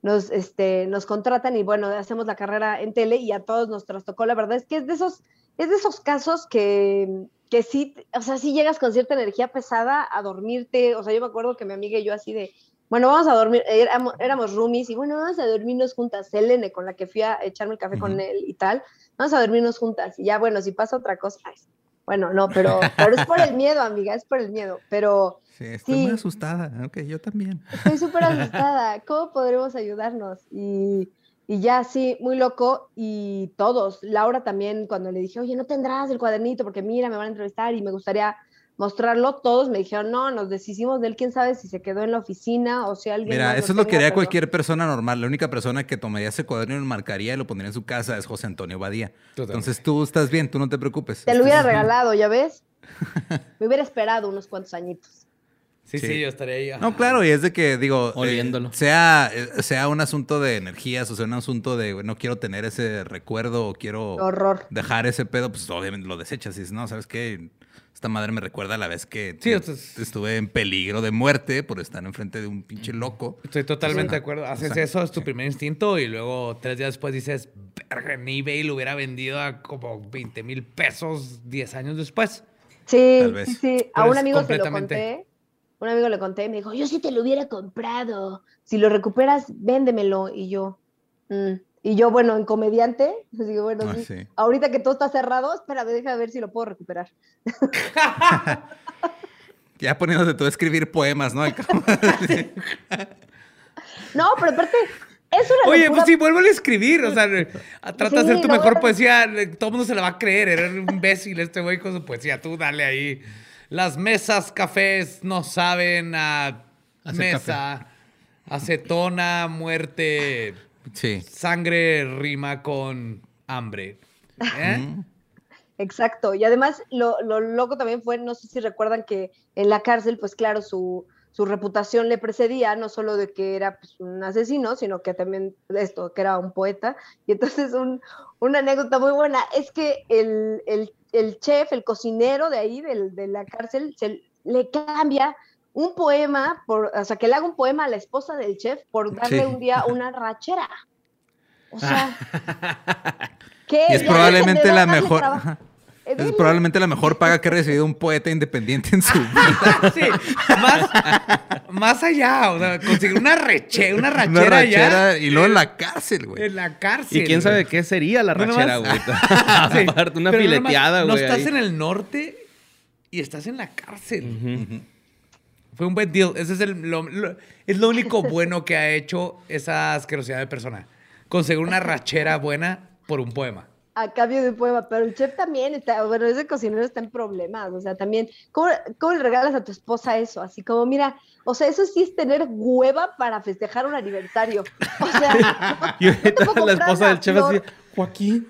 nos, este, nos contratan y bueno, hacemos la carrera en tele y a todos nos trastocó. La verdad es que es de esos, es de esos casos que, que sí, o sea, sí llegas con cierta energía pesada a dormirte. O sea, yo me acuerdo que mi amiga y yo así de, bueno, vamos a dormir, éramos, éramos roomies y bueno, vamos a dormirnos juntas. Selene, con la que fui a echarme el café con él y tal, vamos a dormirnos juntas. Y ya, bueno, si pasa otra cosa, ay, bueno, no, pero, pero es por el miedo, amiga, es por el miedo. Pero Sí, estoy Sí. muy asustada. Ok, yo también. estoy súper asustada. ¿Cómo podremos ayudarnos? Y, y ya, sí, muy loco. Y todos, Laura también, cuando le dije, oye, no tendrás el cuadernito, porque mira, me van a entrevistar y me gustaría mostrarlo, todos me dijeron, no, nos deshicimos de él, quién sabe si se quedó en la oficina o si alguien. Mira, más eso es lo que haría pero- cualquier persona normal. La única persona que tomaría ese cuaderno y lo marcaría y lo pondría en su casa es José Antonio Badía. Totalmente. Entonces tú estás bien, tú no te preocupes. Te lo hubiera regalado, ¿ya ves? Me hubiera esperado unos cuantos añitos. Sí, sí, Sí. yo estaría ahí. No, claro, y es de que, digo, eh, Oliéndolo. sea, eh, sea un asunto de energías o sea un asunto de no quiero tener ese recuerdo o quiero horror. dejar ese pedo, pues obviamente lo desechas y dices, no, ¿sabes qué? Esta madre me recuerda a la vez que Sí, sea, estuve en peligro de muerte por estar enfrente de un pinche loco. Estoy totalmente de acuerdo. Haces eso, es tu primer instinto, y luego tres días después dices, verga, en eBay lo hubiera vendido a como 20 mil pesos 10 años después. Sí, Tal vez. sí, sí. A un amigo se lo conté. Un amigo le conté y me dijo, yo sí te lo hubiera comprado. Si lo recuperas, véndemelo. Y yo, "Mm". y yo, bueno, en comediante, digo, bueno, Ah, sí. sí. Ahorita que todo está cerrado, espérame, déjame ver si lo puedo recuperar. Ya poniéndote tú a escribir poemas, ¿no? No, pero aparte, es una Oye, locura. pues sí, vuelve a escribir. O sea, trata de Sí, hacer tu mejor poesía. Todo el mundo se la va a creer. Eres un imbécil este güey con su poesía. Tú dale ahí. Las mesas cafés no saben a Hacer mesa. Acetona, muerte. sí. Sangre rima con hambre. ¿Eh? Mm. Exacto. Y además, lo, lo loco también fue, no sé si recuerdan que en la cárcel, pues claro, su, su reputación le precedía, no solo de que era pues, un asesino, sino que también esto, que era un poeta. Y entonces un, una anécdota muy buena es que el, el, el chef, el cocinero de ahí, del, de la cárcel, se le cambia un poema, por, o sea, que le haga un poema a la esposa del chef por darle Sí. un día una rachera. O sea, que es probablemente la mejor. Es probablemente la mejor paga que ha recibido un poeta independiente en su vida. Sí, más, más allá, o sea, conseguir una, reche, una rachera, Una rachera ya y luego en la cárcel, güey. en la cárcel. Y quién sabe güey. qué sería la No rachera, güey. Sí, Aparte, una no fileteada, No güey. estás ahí. en el norte y estás en la cárcel. Fue un buen deal. Ese es, el, lo, lo- es lo único bueno que ha hecho esa asquerosidad de persona. Conseguir una rachera buena por un poema. A cambio de un poema, pero el chef también está, bueno, ese cocinero está en problemas, o sea, también, ¿cómo, cómo le regalas a tu esposa eso? Así como, mira, o sea, eso sí es tener hueva para festejar un aniversario. O sea, no la esposa una del chef así, Joaquín,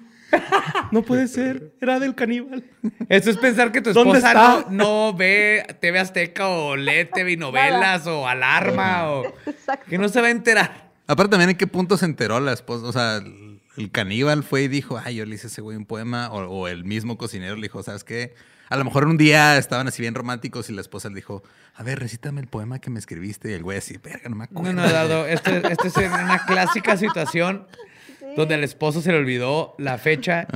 no puede ser, era del caníbal. Eso es pensar que tu ¿Dónde esposa no, no ve TV Azteca o lee TV novelas o Alarma o Exacto. que no se va a enterar. Aparte también en qué punto se enteró la esposa, o sea, el, caníbal fue y dijo, ay, yo le hice a ese güey un poema, o, o el mismo cocinero le dijo, ¿sabes qué? A lo mejor un día estaban así bien románticos y la esposa le dijo, a ver, recítame el poema que me escribiste. Y el güey así, verga, no me acuerdo. No, no, Eduardo, esto, esto es una clásica situación donde al esposo se le olvidó la fecha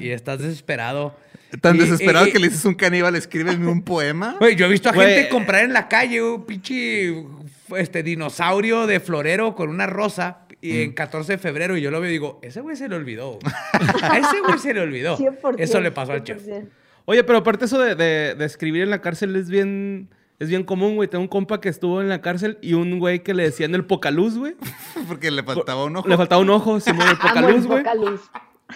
y, estás desesperado. Tan Y- desesperado y- que le dices un caníbal, escríbeme un poema. Güey, yo he visto a Güey. gente comprar en la calle un pinche este, dinosaurio de florero con una rosa y Mm. en 14 de febrero y yo lo veo y digo, ese güey se le olvidó. A ese güey se le olvidó. 100%, Eso le pasó al chef. 100%. Oye, pero aparte eso de, de- de escribir en la cárcel es bien, es bien común, güey. Tengo un compa que estuvo en la cárcel y un güey que le decían el pocaluz, güey. Porque le faltaba un ojo. Le faltaba un ojo, Simón, el pocaluz, güey.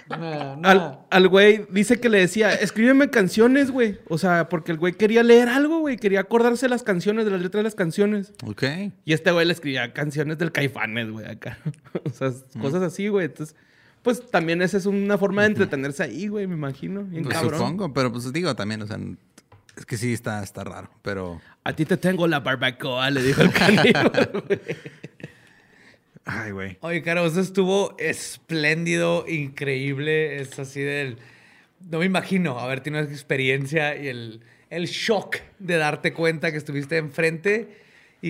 Luz. Al, güey dice que le decía, escríbeme canciones, güey. O sea, porque el güey quería leer algo, güey. Quería acordarse las canciones, de las letras de las canciones. Ok. Y este güey le escribía canciones del Caifanes, güey, acá. o sea, cosas así, güey. Entonces, pues también esa es una forma de entretenerse ahí, güey, me imagino. Bien Pues cabrón. supongo, pero pues digo también, o sea, es que sí está, está raro, pero... A ti te tengo la barbacoa, le dijo el caníbal, güey. Ay, güey. Oye, Caro, eso estuvo espléndido, increíble. Es así del. No me imagino haber tenido esa experiencia y el, el shock de darte cuenta que estuviste enfrente y,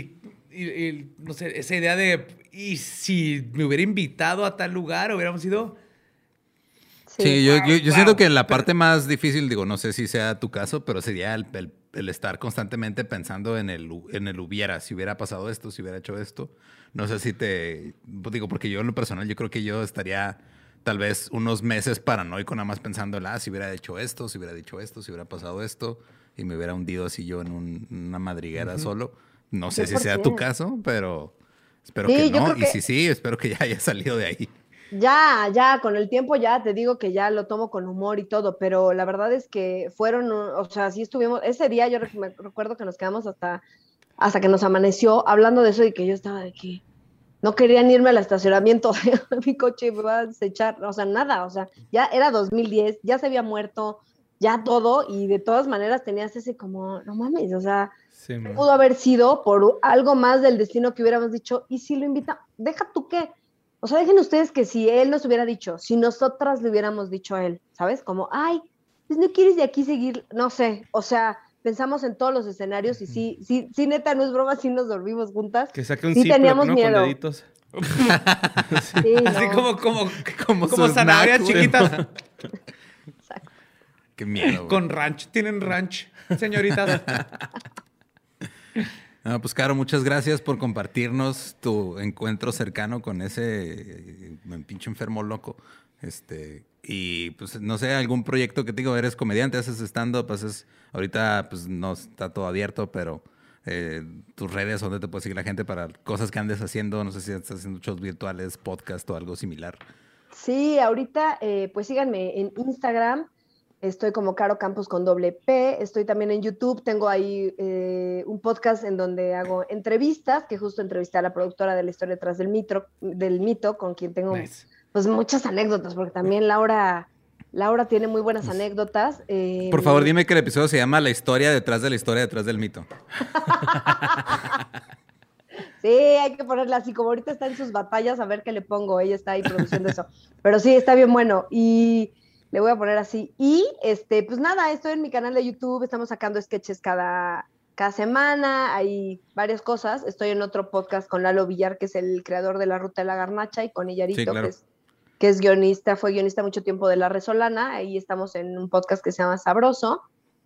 y- y, no sé, esa idea de. ¿Y si me hubiera invitado a tal lugar, hubiéramos ido? Sí, yo, yo, yo Wow. siento que la parte más difícil, digo, no sé si sea tu caso, pero sería el, el- el estar constantemente pensando en el, en el hubiera, si hubiera pasado esto, si hubiera hecho esto. No sé si te, pues digo, porque yo en lo personal, yo creo que yo estaría tal vez unos meses paranoico nada más pensando, en, ah, si hubiera hecho esto, si hubiera dicho esto, si hubiera pasado esto, y me hubiera hundido así yo en un- una madriguera solo. No sé si sea tu 100%. caso, pero espero Sí, que no. Y que- si sí, espero que ya haya salido de ahí. Ya, ya, con el tiempo ya te digo que ya lo tomo con humor y todo, pero la verdad es que fueron, o sea, sí estuvimos, ese día yo me recuerdo que nos quedamos hasta, hasta que nos amaneció hablando de eso y que yo estaba de que no querían irme al estacionamiento de mi coche, me va a desechar, o sea, nada, o sea, ya era 2010, ya se había muerto, ya todo, y de todas maneras tenías ese como, no mames, o sea, Sí, pudo haber sido por algo más del destino que hubiéramos dicho, y si lo invita, deja tú qué. O sea, dejen ustedes que si él nos hubiera dicho, si nosotras le hubiéramos dicho a él, ¿sabes? Como, ay, pues no quieres de aquí seguir, no sé, o sea, pensamos en todos los escenarios y sí, sí, sí, neta, no es broma, sí nos dormimos juntas. Que saque un Sí Ziploc, teníamos ¿no? miedo. Con deditos. Sí, Así no. como, como, Como como zanahorias chiquitas Qué miedo. güey. con ranch. Tienen ranch, señoritas. No, pues Caro, muchas gracias por compartirnos tu encuentro cercano con ese eh, pinche enfermo loco. Este, y pues no sé, algún proyecto que te digo, eres comediante, haces stand-up, haces, ahorita pues no está todo abierto, pero eh, tus redes, donde te puede seguir la gente para cosas que andes haciendo, no sé si estás haciendo shows virtuales, podcast o algo similar. Sí, ahorita, eh, pues síganme en Instagram. Estoy como Caro Campos con doble P. Estoy también en YouTube. Tengo ahí eh, un podcast en donde hago entrevistas, que justo entrevisté a la productora de la historia detrás del mito, del mito con quien tengo Nice. Pues muchas anécdotas, porque también Laura, Laura tiene muy buenas anécdotas. eh, Por favor, dime que el episodio se llama La historia detrás de la historia detrás del mito. Sí, hay que ponerla así, como ahorita está en sus batallas, a ver qué le pongo, ella está ahí produciendo eso. Pero sí, está bien bueno. Y le voy a poner así. Y este, pues nada, estoy en mi canal de YouTube, estamos sacando sketches cada, cada semana, hay varias cosas. Estoy en otro podcast con Lalo Villar, que es el creador de La Ruta de la Garnacha, y con Illarito, Sí, claro. que, es, que es guionista, fue guionista mucho tiempo de La Resolana. Ahí estamos en un podcast que se llama Sabroso.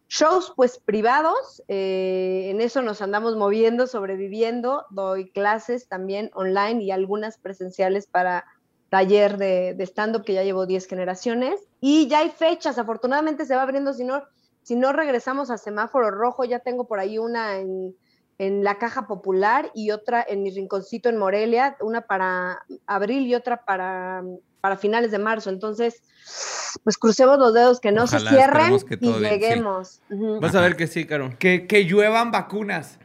Shows pues privados, eh, en eso nos andamos moviendo, sobreviviendo, doy clases también online y algunas presenciales para taller de, de stand-up que ya llevo 10 generaciones y ya hay fechas, afortunadamente se va abriendo, si no, si no regresamos a semáforo rojo, ya tengo por ahí una en, en la caja popular y otra en mi rinconcito en Morelia, una para abril y otra para, para finales de marzo, entonces pues crucemos los dedos que no Ojalá, se cierren que y bien, sí. lleguemos. Ujú. Vas a ver que sí, Caro. Que, que lluevan vacunas.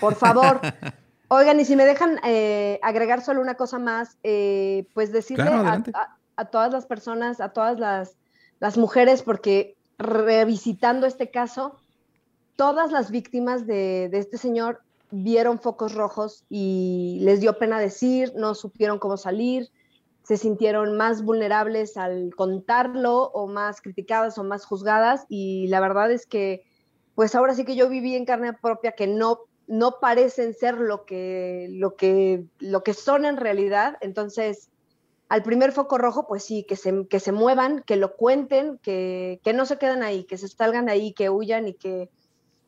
Por favor. Oigan, y si me dejan eh, agregar solo una cosa más, eh, pues decirle Claro, a, a- a todas las personas, a todas las, las mujeres, porque revisitando este caso, todas las víctimas de, de este señor vieron focos rojos y les dio pena decir, no supieron cómo salir, se sintieron más vulnerables al contarlo o más criticadas o más juzgadas. Y la verdad es que pues ahora sí que yo viví en carne propia que no no parecen ser lo que lo que lo que son en realidad, entonces al primer foco rojo, pues sí, que se, que se muevan, que lo cuenten, que, que no se queden ahí, que se salgan ahí, que huyan y que,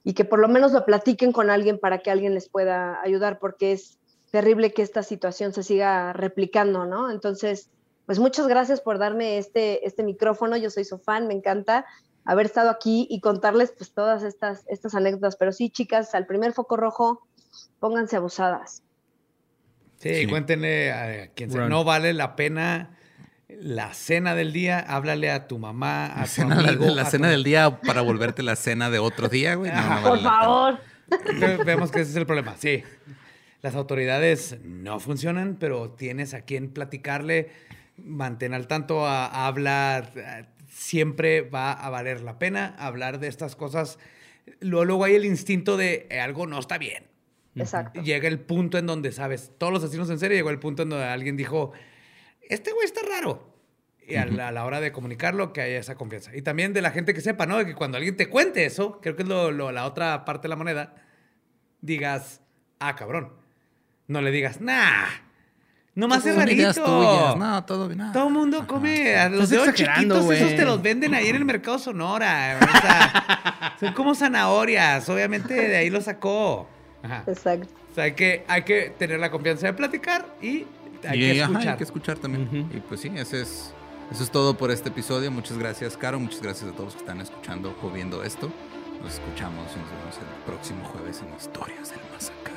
y que por lo menos lo platiquen con alguien para que alguien les pueda ayudar, porque es terrible que esta situación se siga replicando, ¿no? Entonces, pues muchas gracias por darme este, este micrófono, yo soy su fan, me encanta haber estado aquí y contarles pues todas estas, estas anécdotas, pero sí, chicas, al primer foco rojo, pónganse abusadas. Sí, Sí. cuéntenle a quien sea. No vale la pena la cena del día. Háblale a tu mamá, a La tu cena, amigo. la a cena tu- del día para volverte la cena de otro día, güey. No, no Ajá. vale Por favor. Ve- Vemos que ese es el problema. Sí. Las autoridades no funcionan, pero tienes a quien platicarle, mantén al tanto, a, hablar. eh, Siempre va a valer la pena hablar de estas cosas. Luego, luego hay el instinto de eh, algo no está bien. Exacto. Llega el punto en donde, ¿sabes? Todos los asesinos en serie llegó el punto en donde alguien dijo, este güey está raro. Y a la, a la hora de comunicarlo, que haya esa confianza. Y también de la gente que sepa, ¿no? De que cuando alguien te cuente eso, creo que es lo- lo- la otra parte de la moneda, digas, ah, cabrón. No le digas, nah, nomás es rarito. No, todo bien. Todo el mundo come a los dedos chiquitos, güey. esos te los venden ahí en el mercado Sonora. O sea, son como zanahorias, obviamente de ahí lo sacó. Ajá. Exacto. O sea, hay que, hay que tener la confianza de platicar y hay Y, que ajá, escuchar. hay que escuchar también. Y pues sí, ese es, eso es todo por este episodio. Muchas gracias, Caro. Muchas gracias a todos los que están escuchando o viendo esto. Nos escuchamos y nos vemos el próximo jueves en Historias del Mar.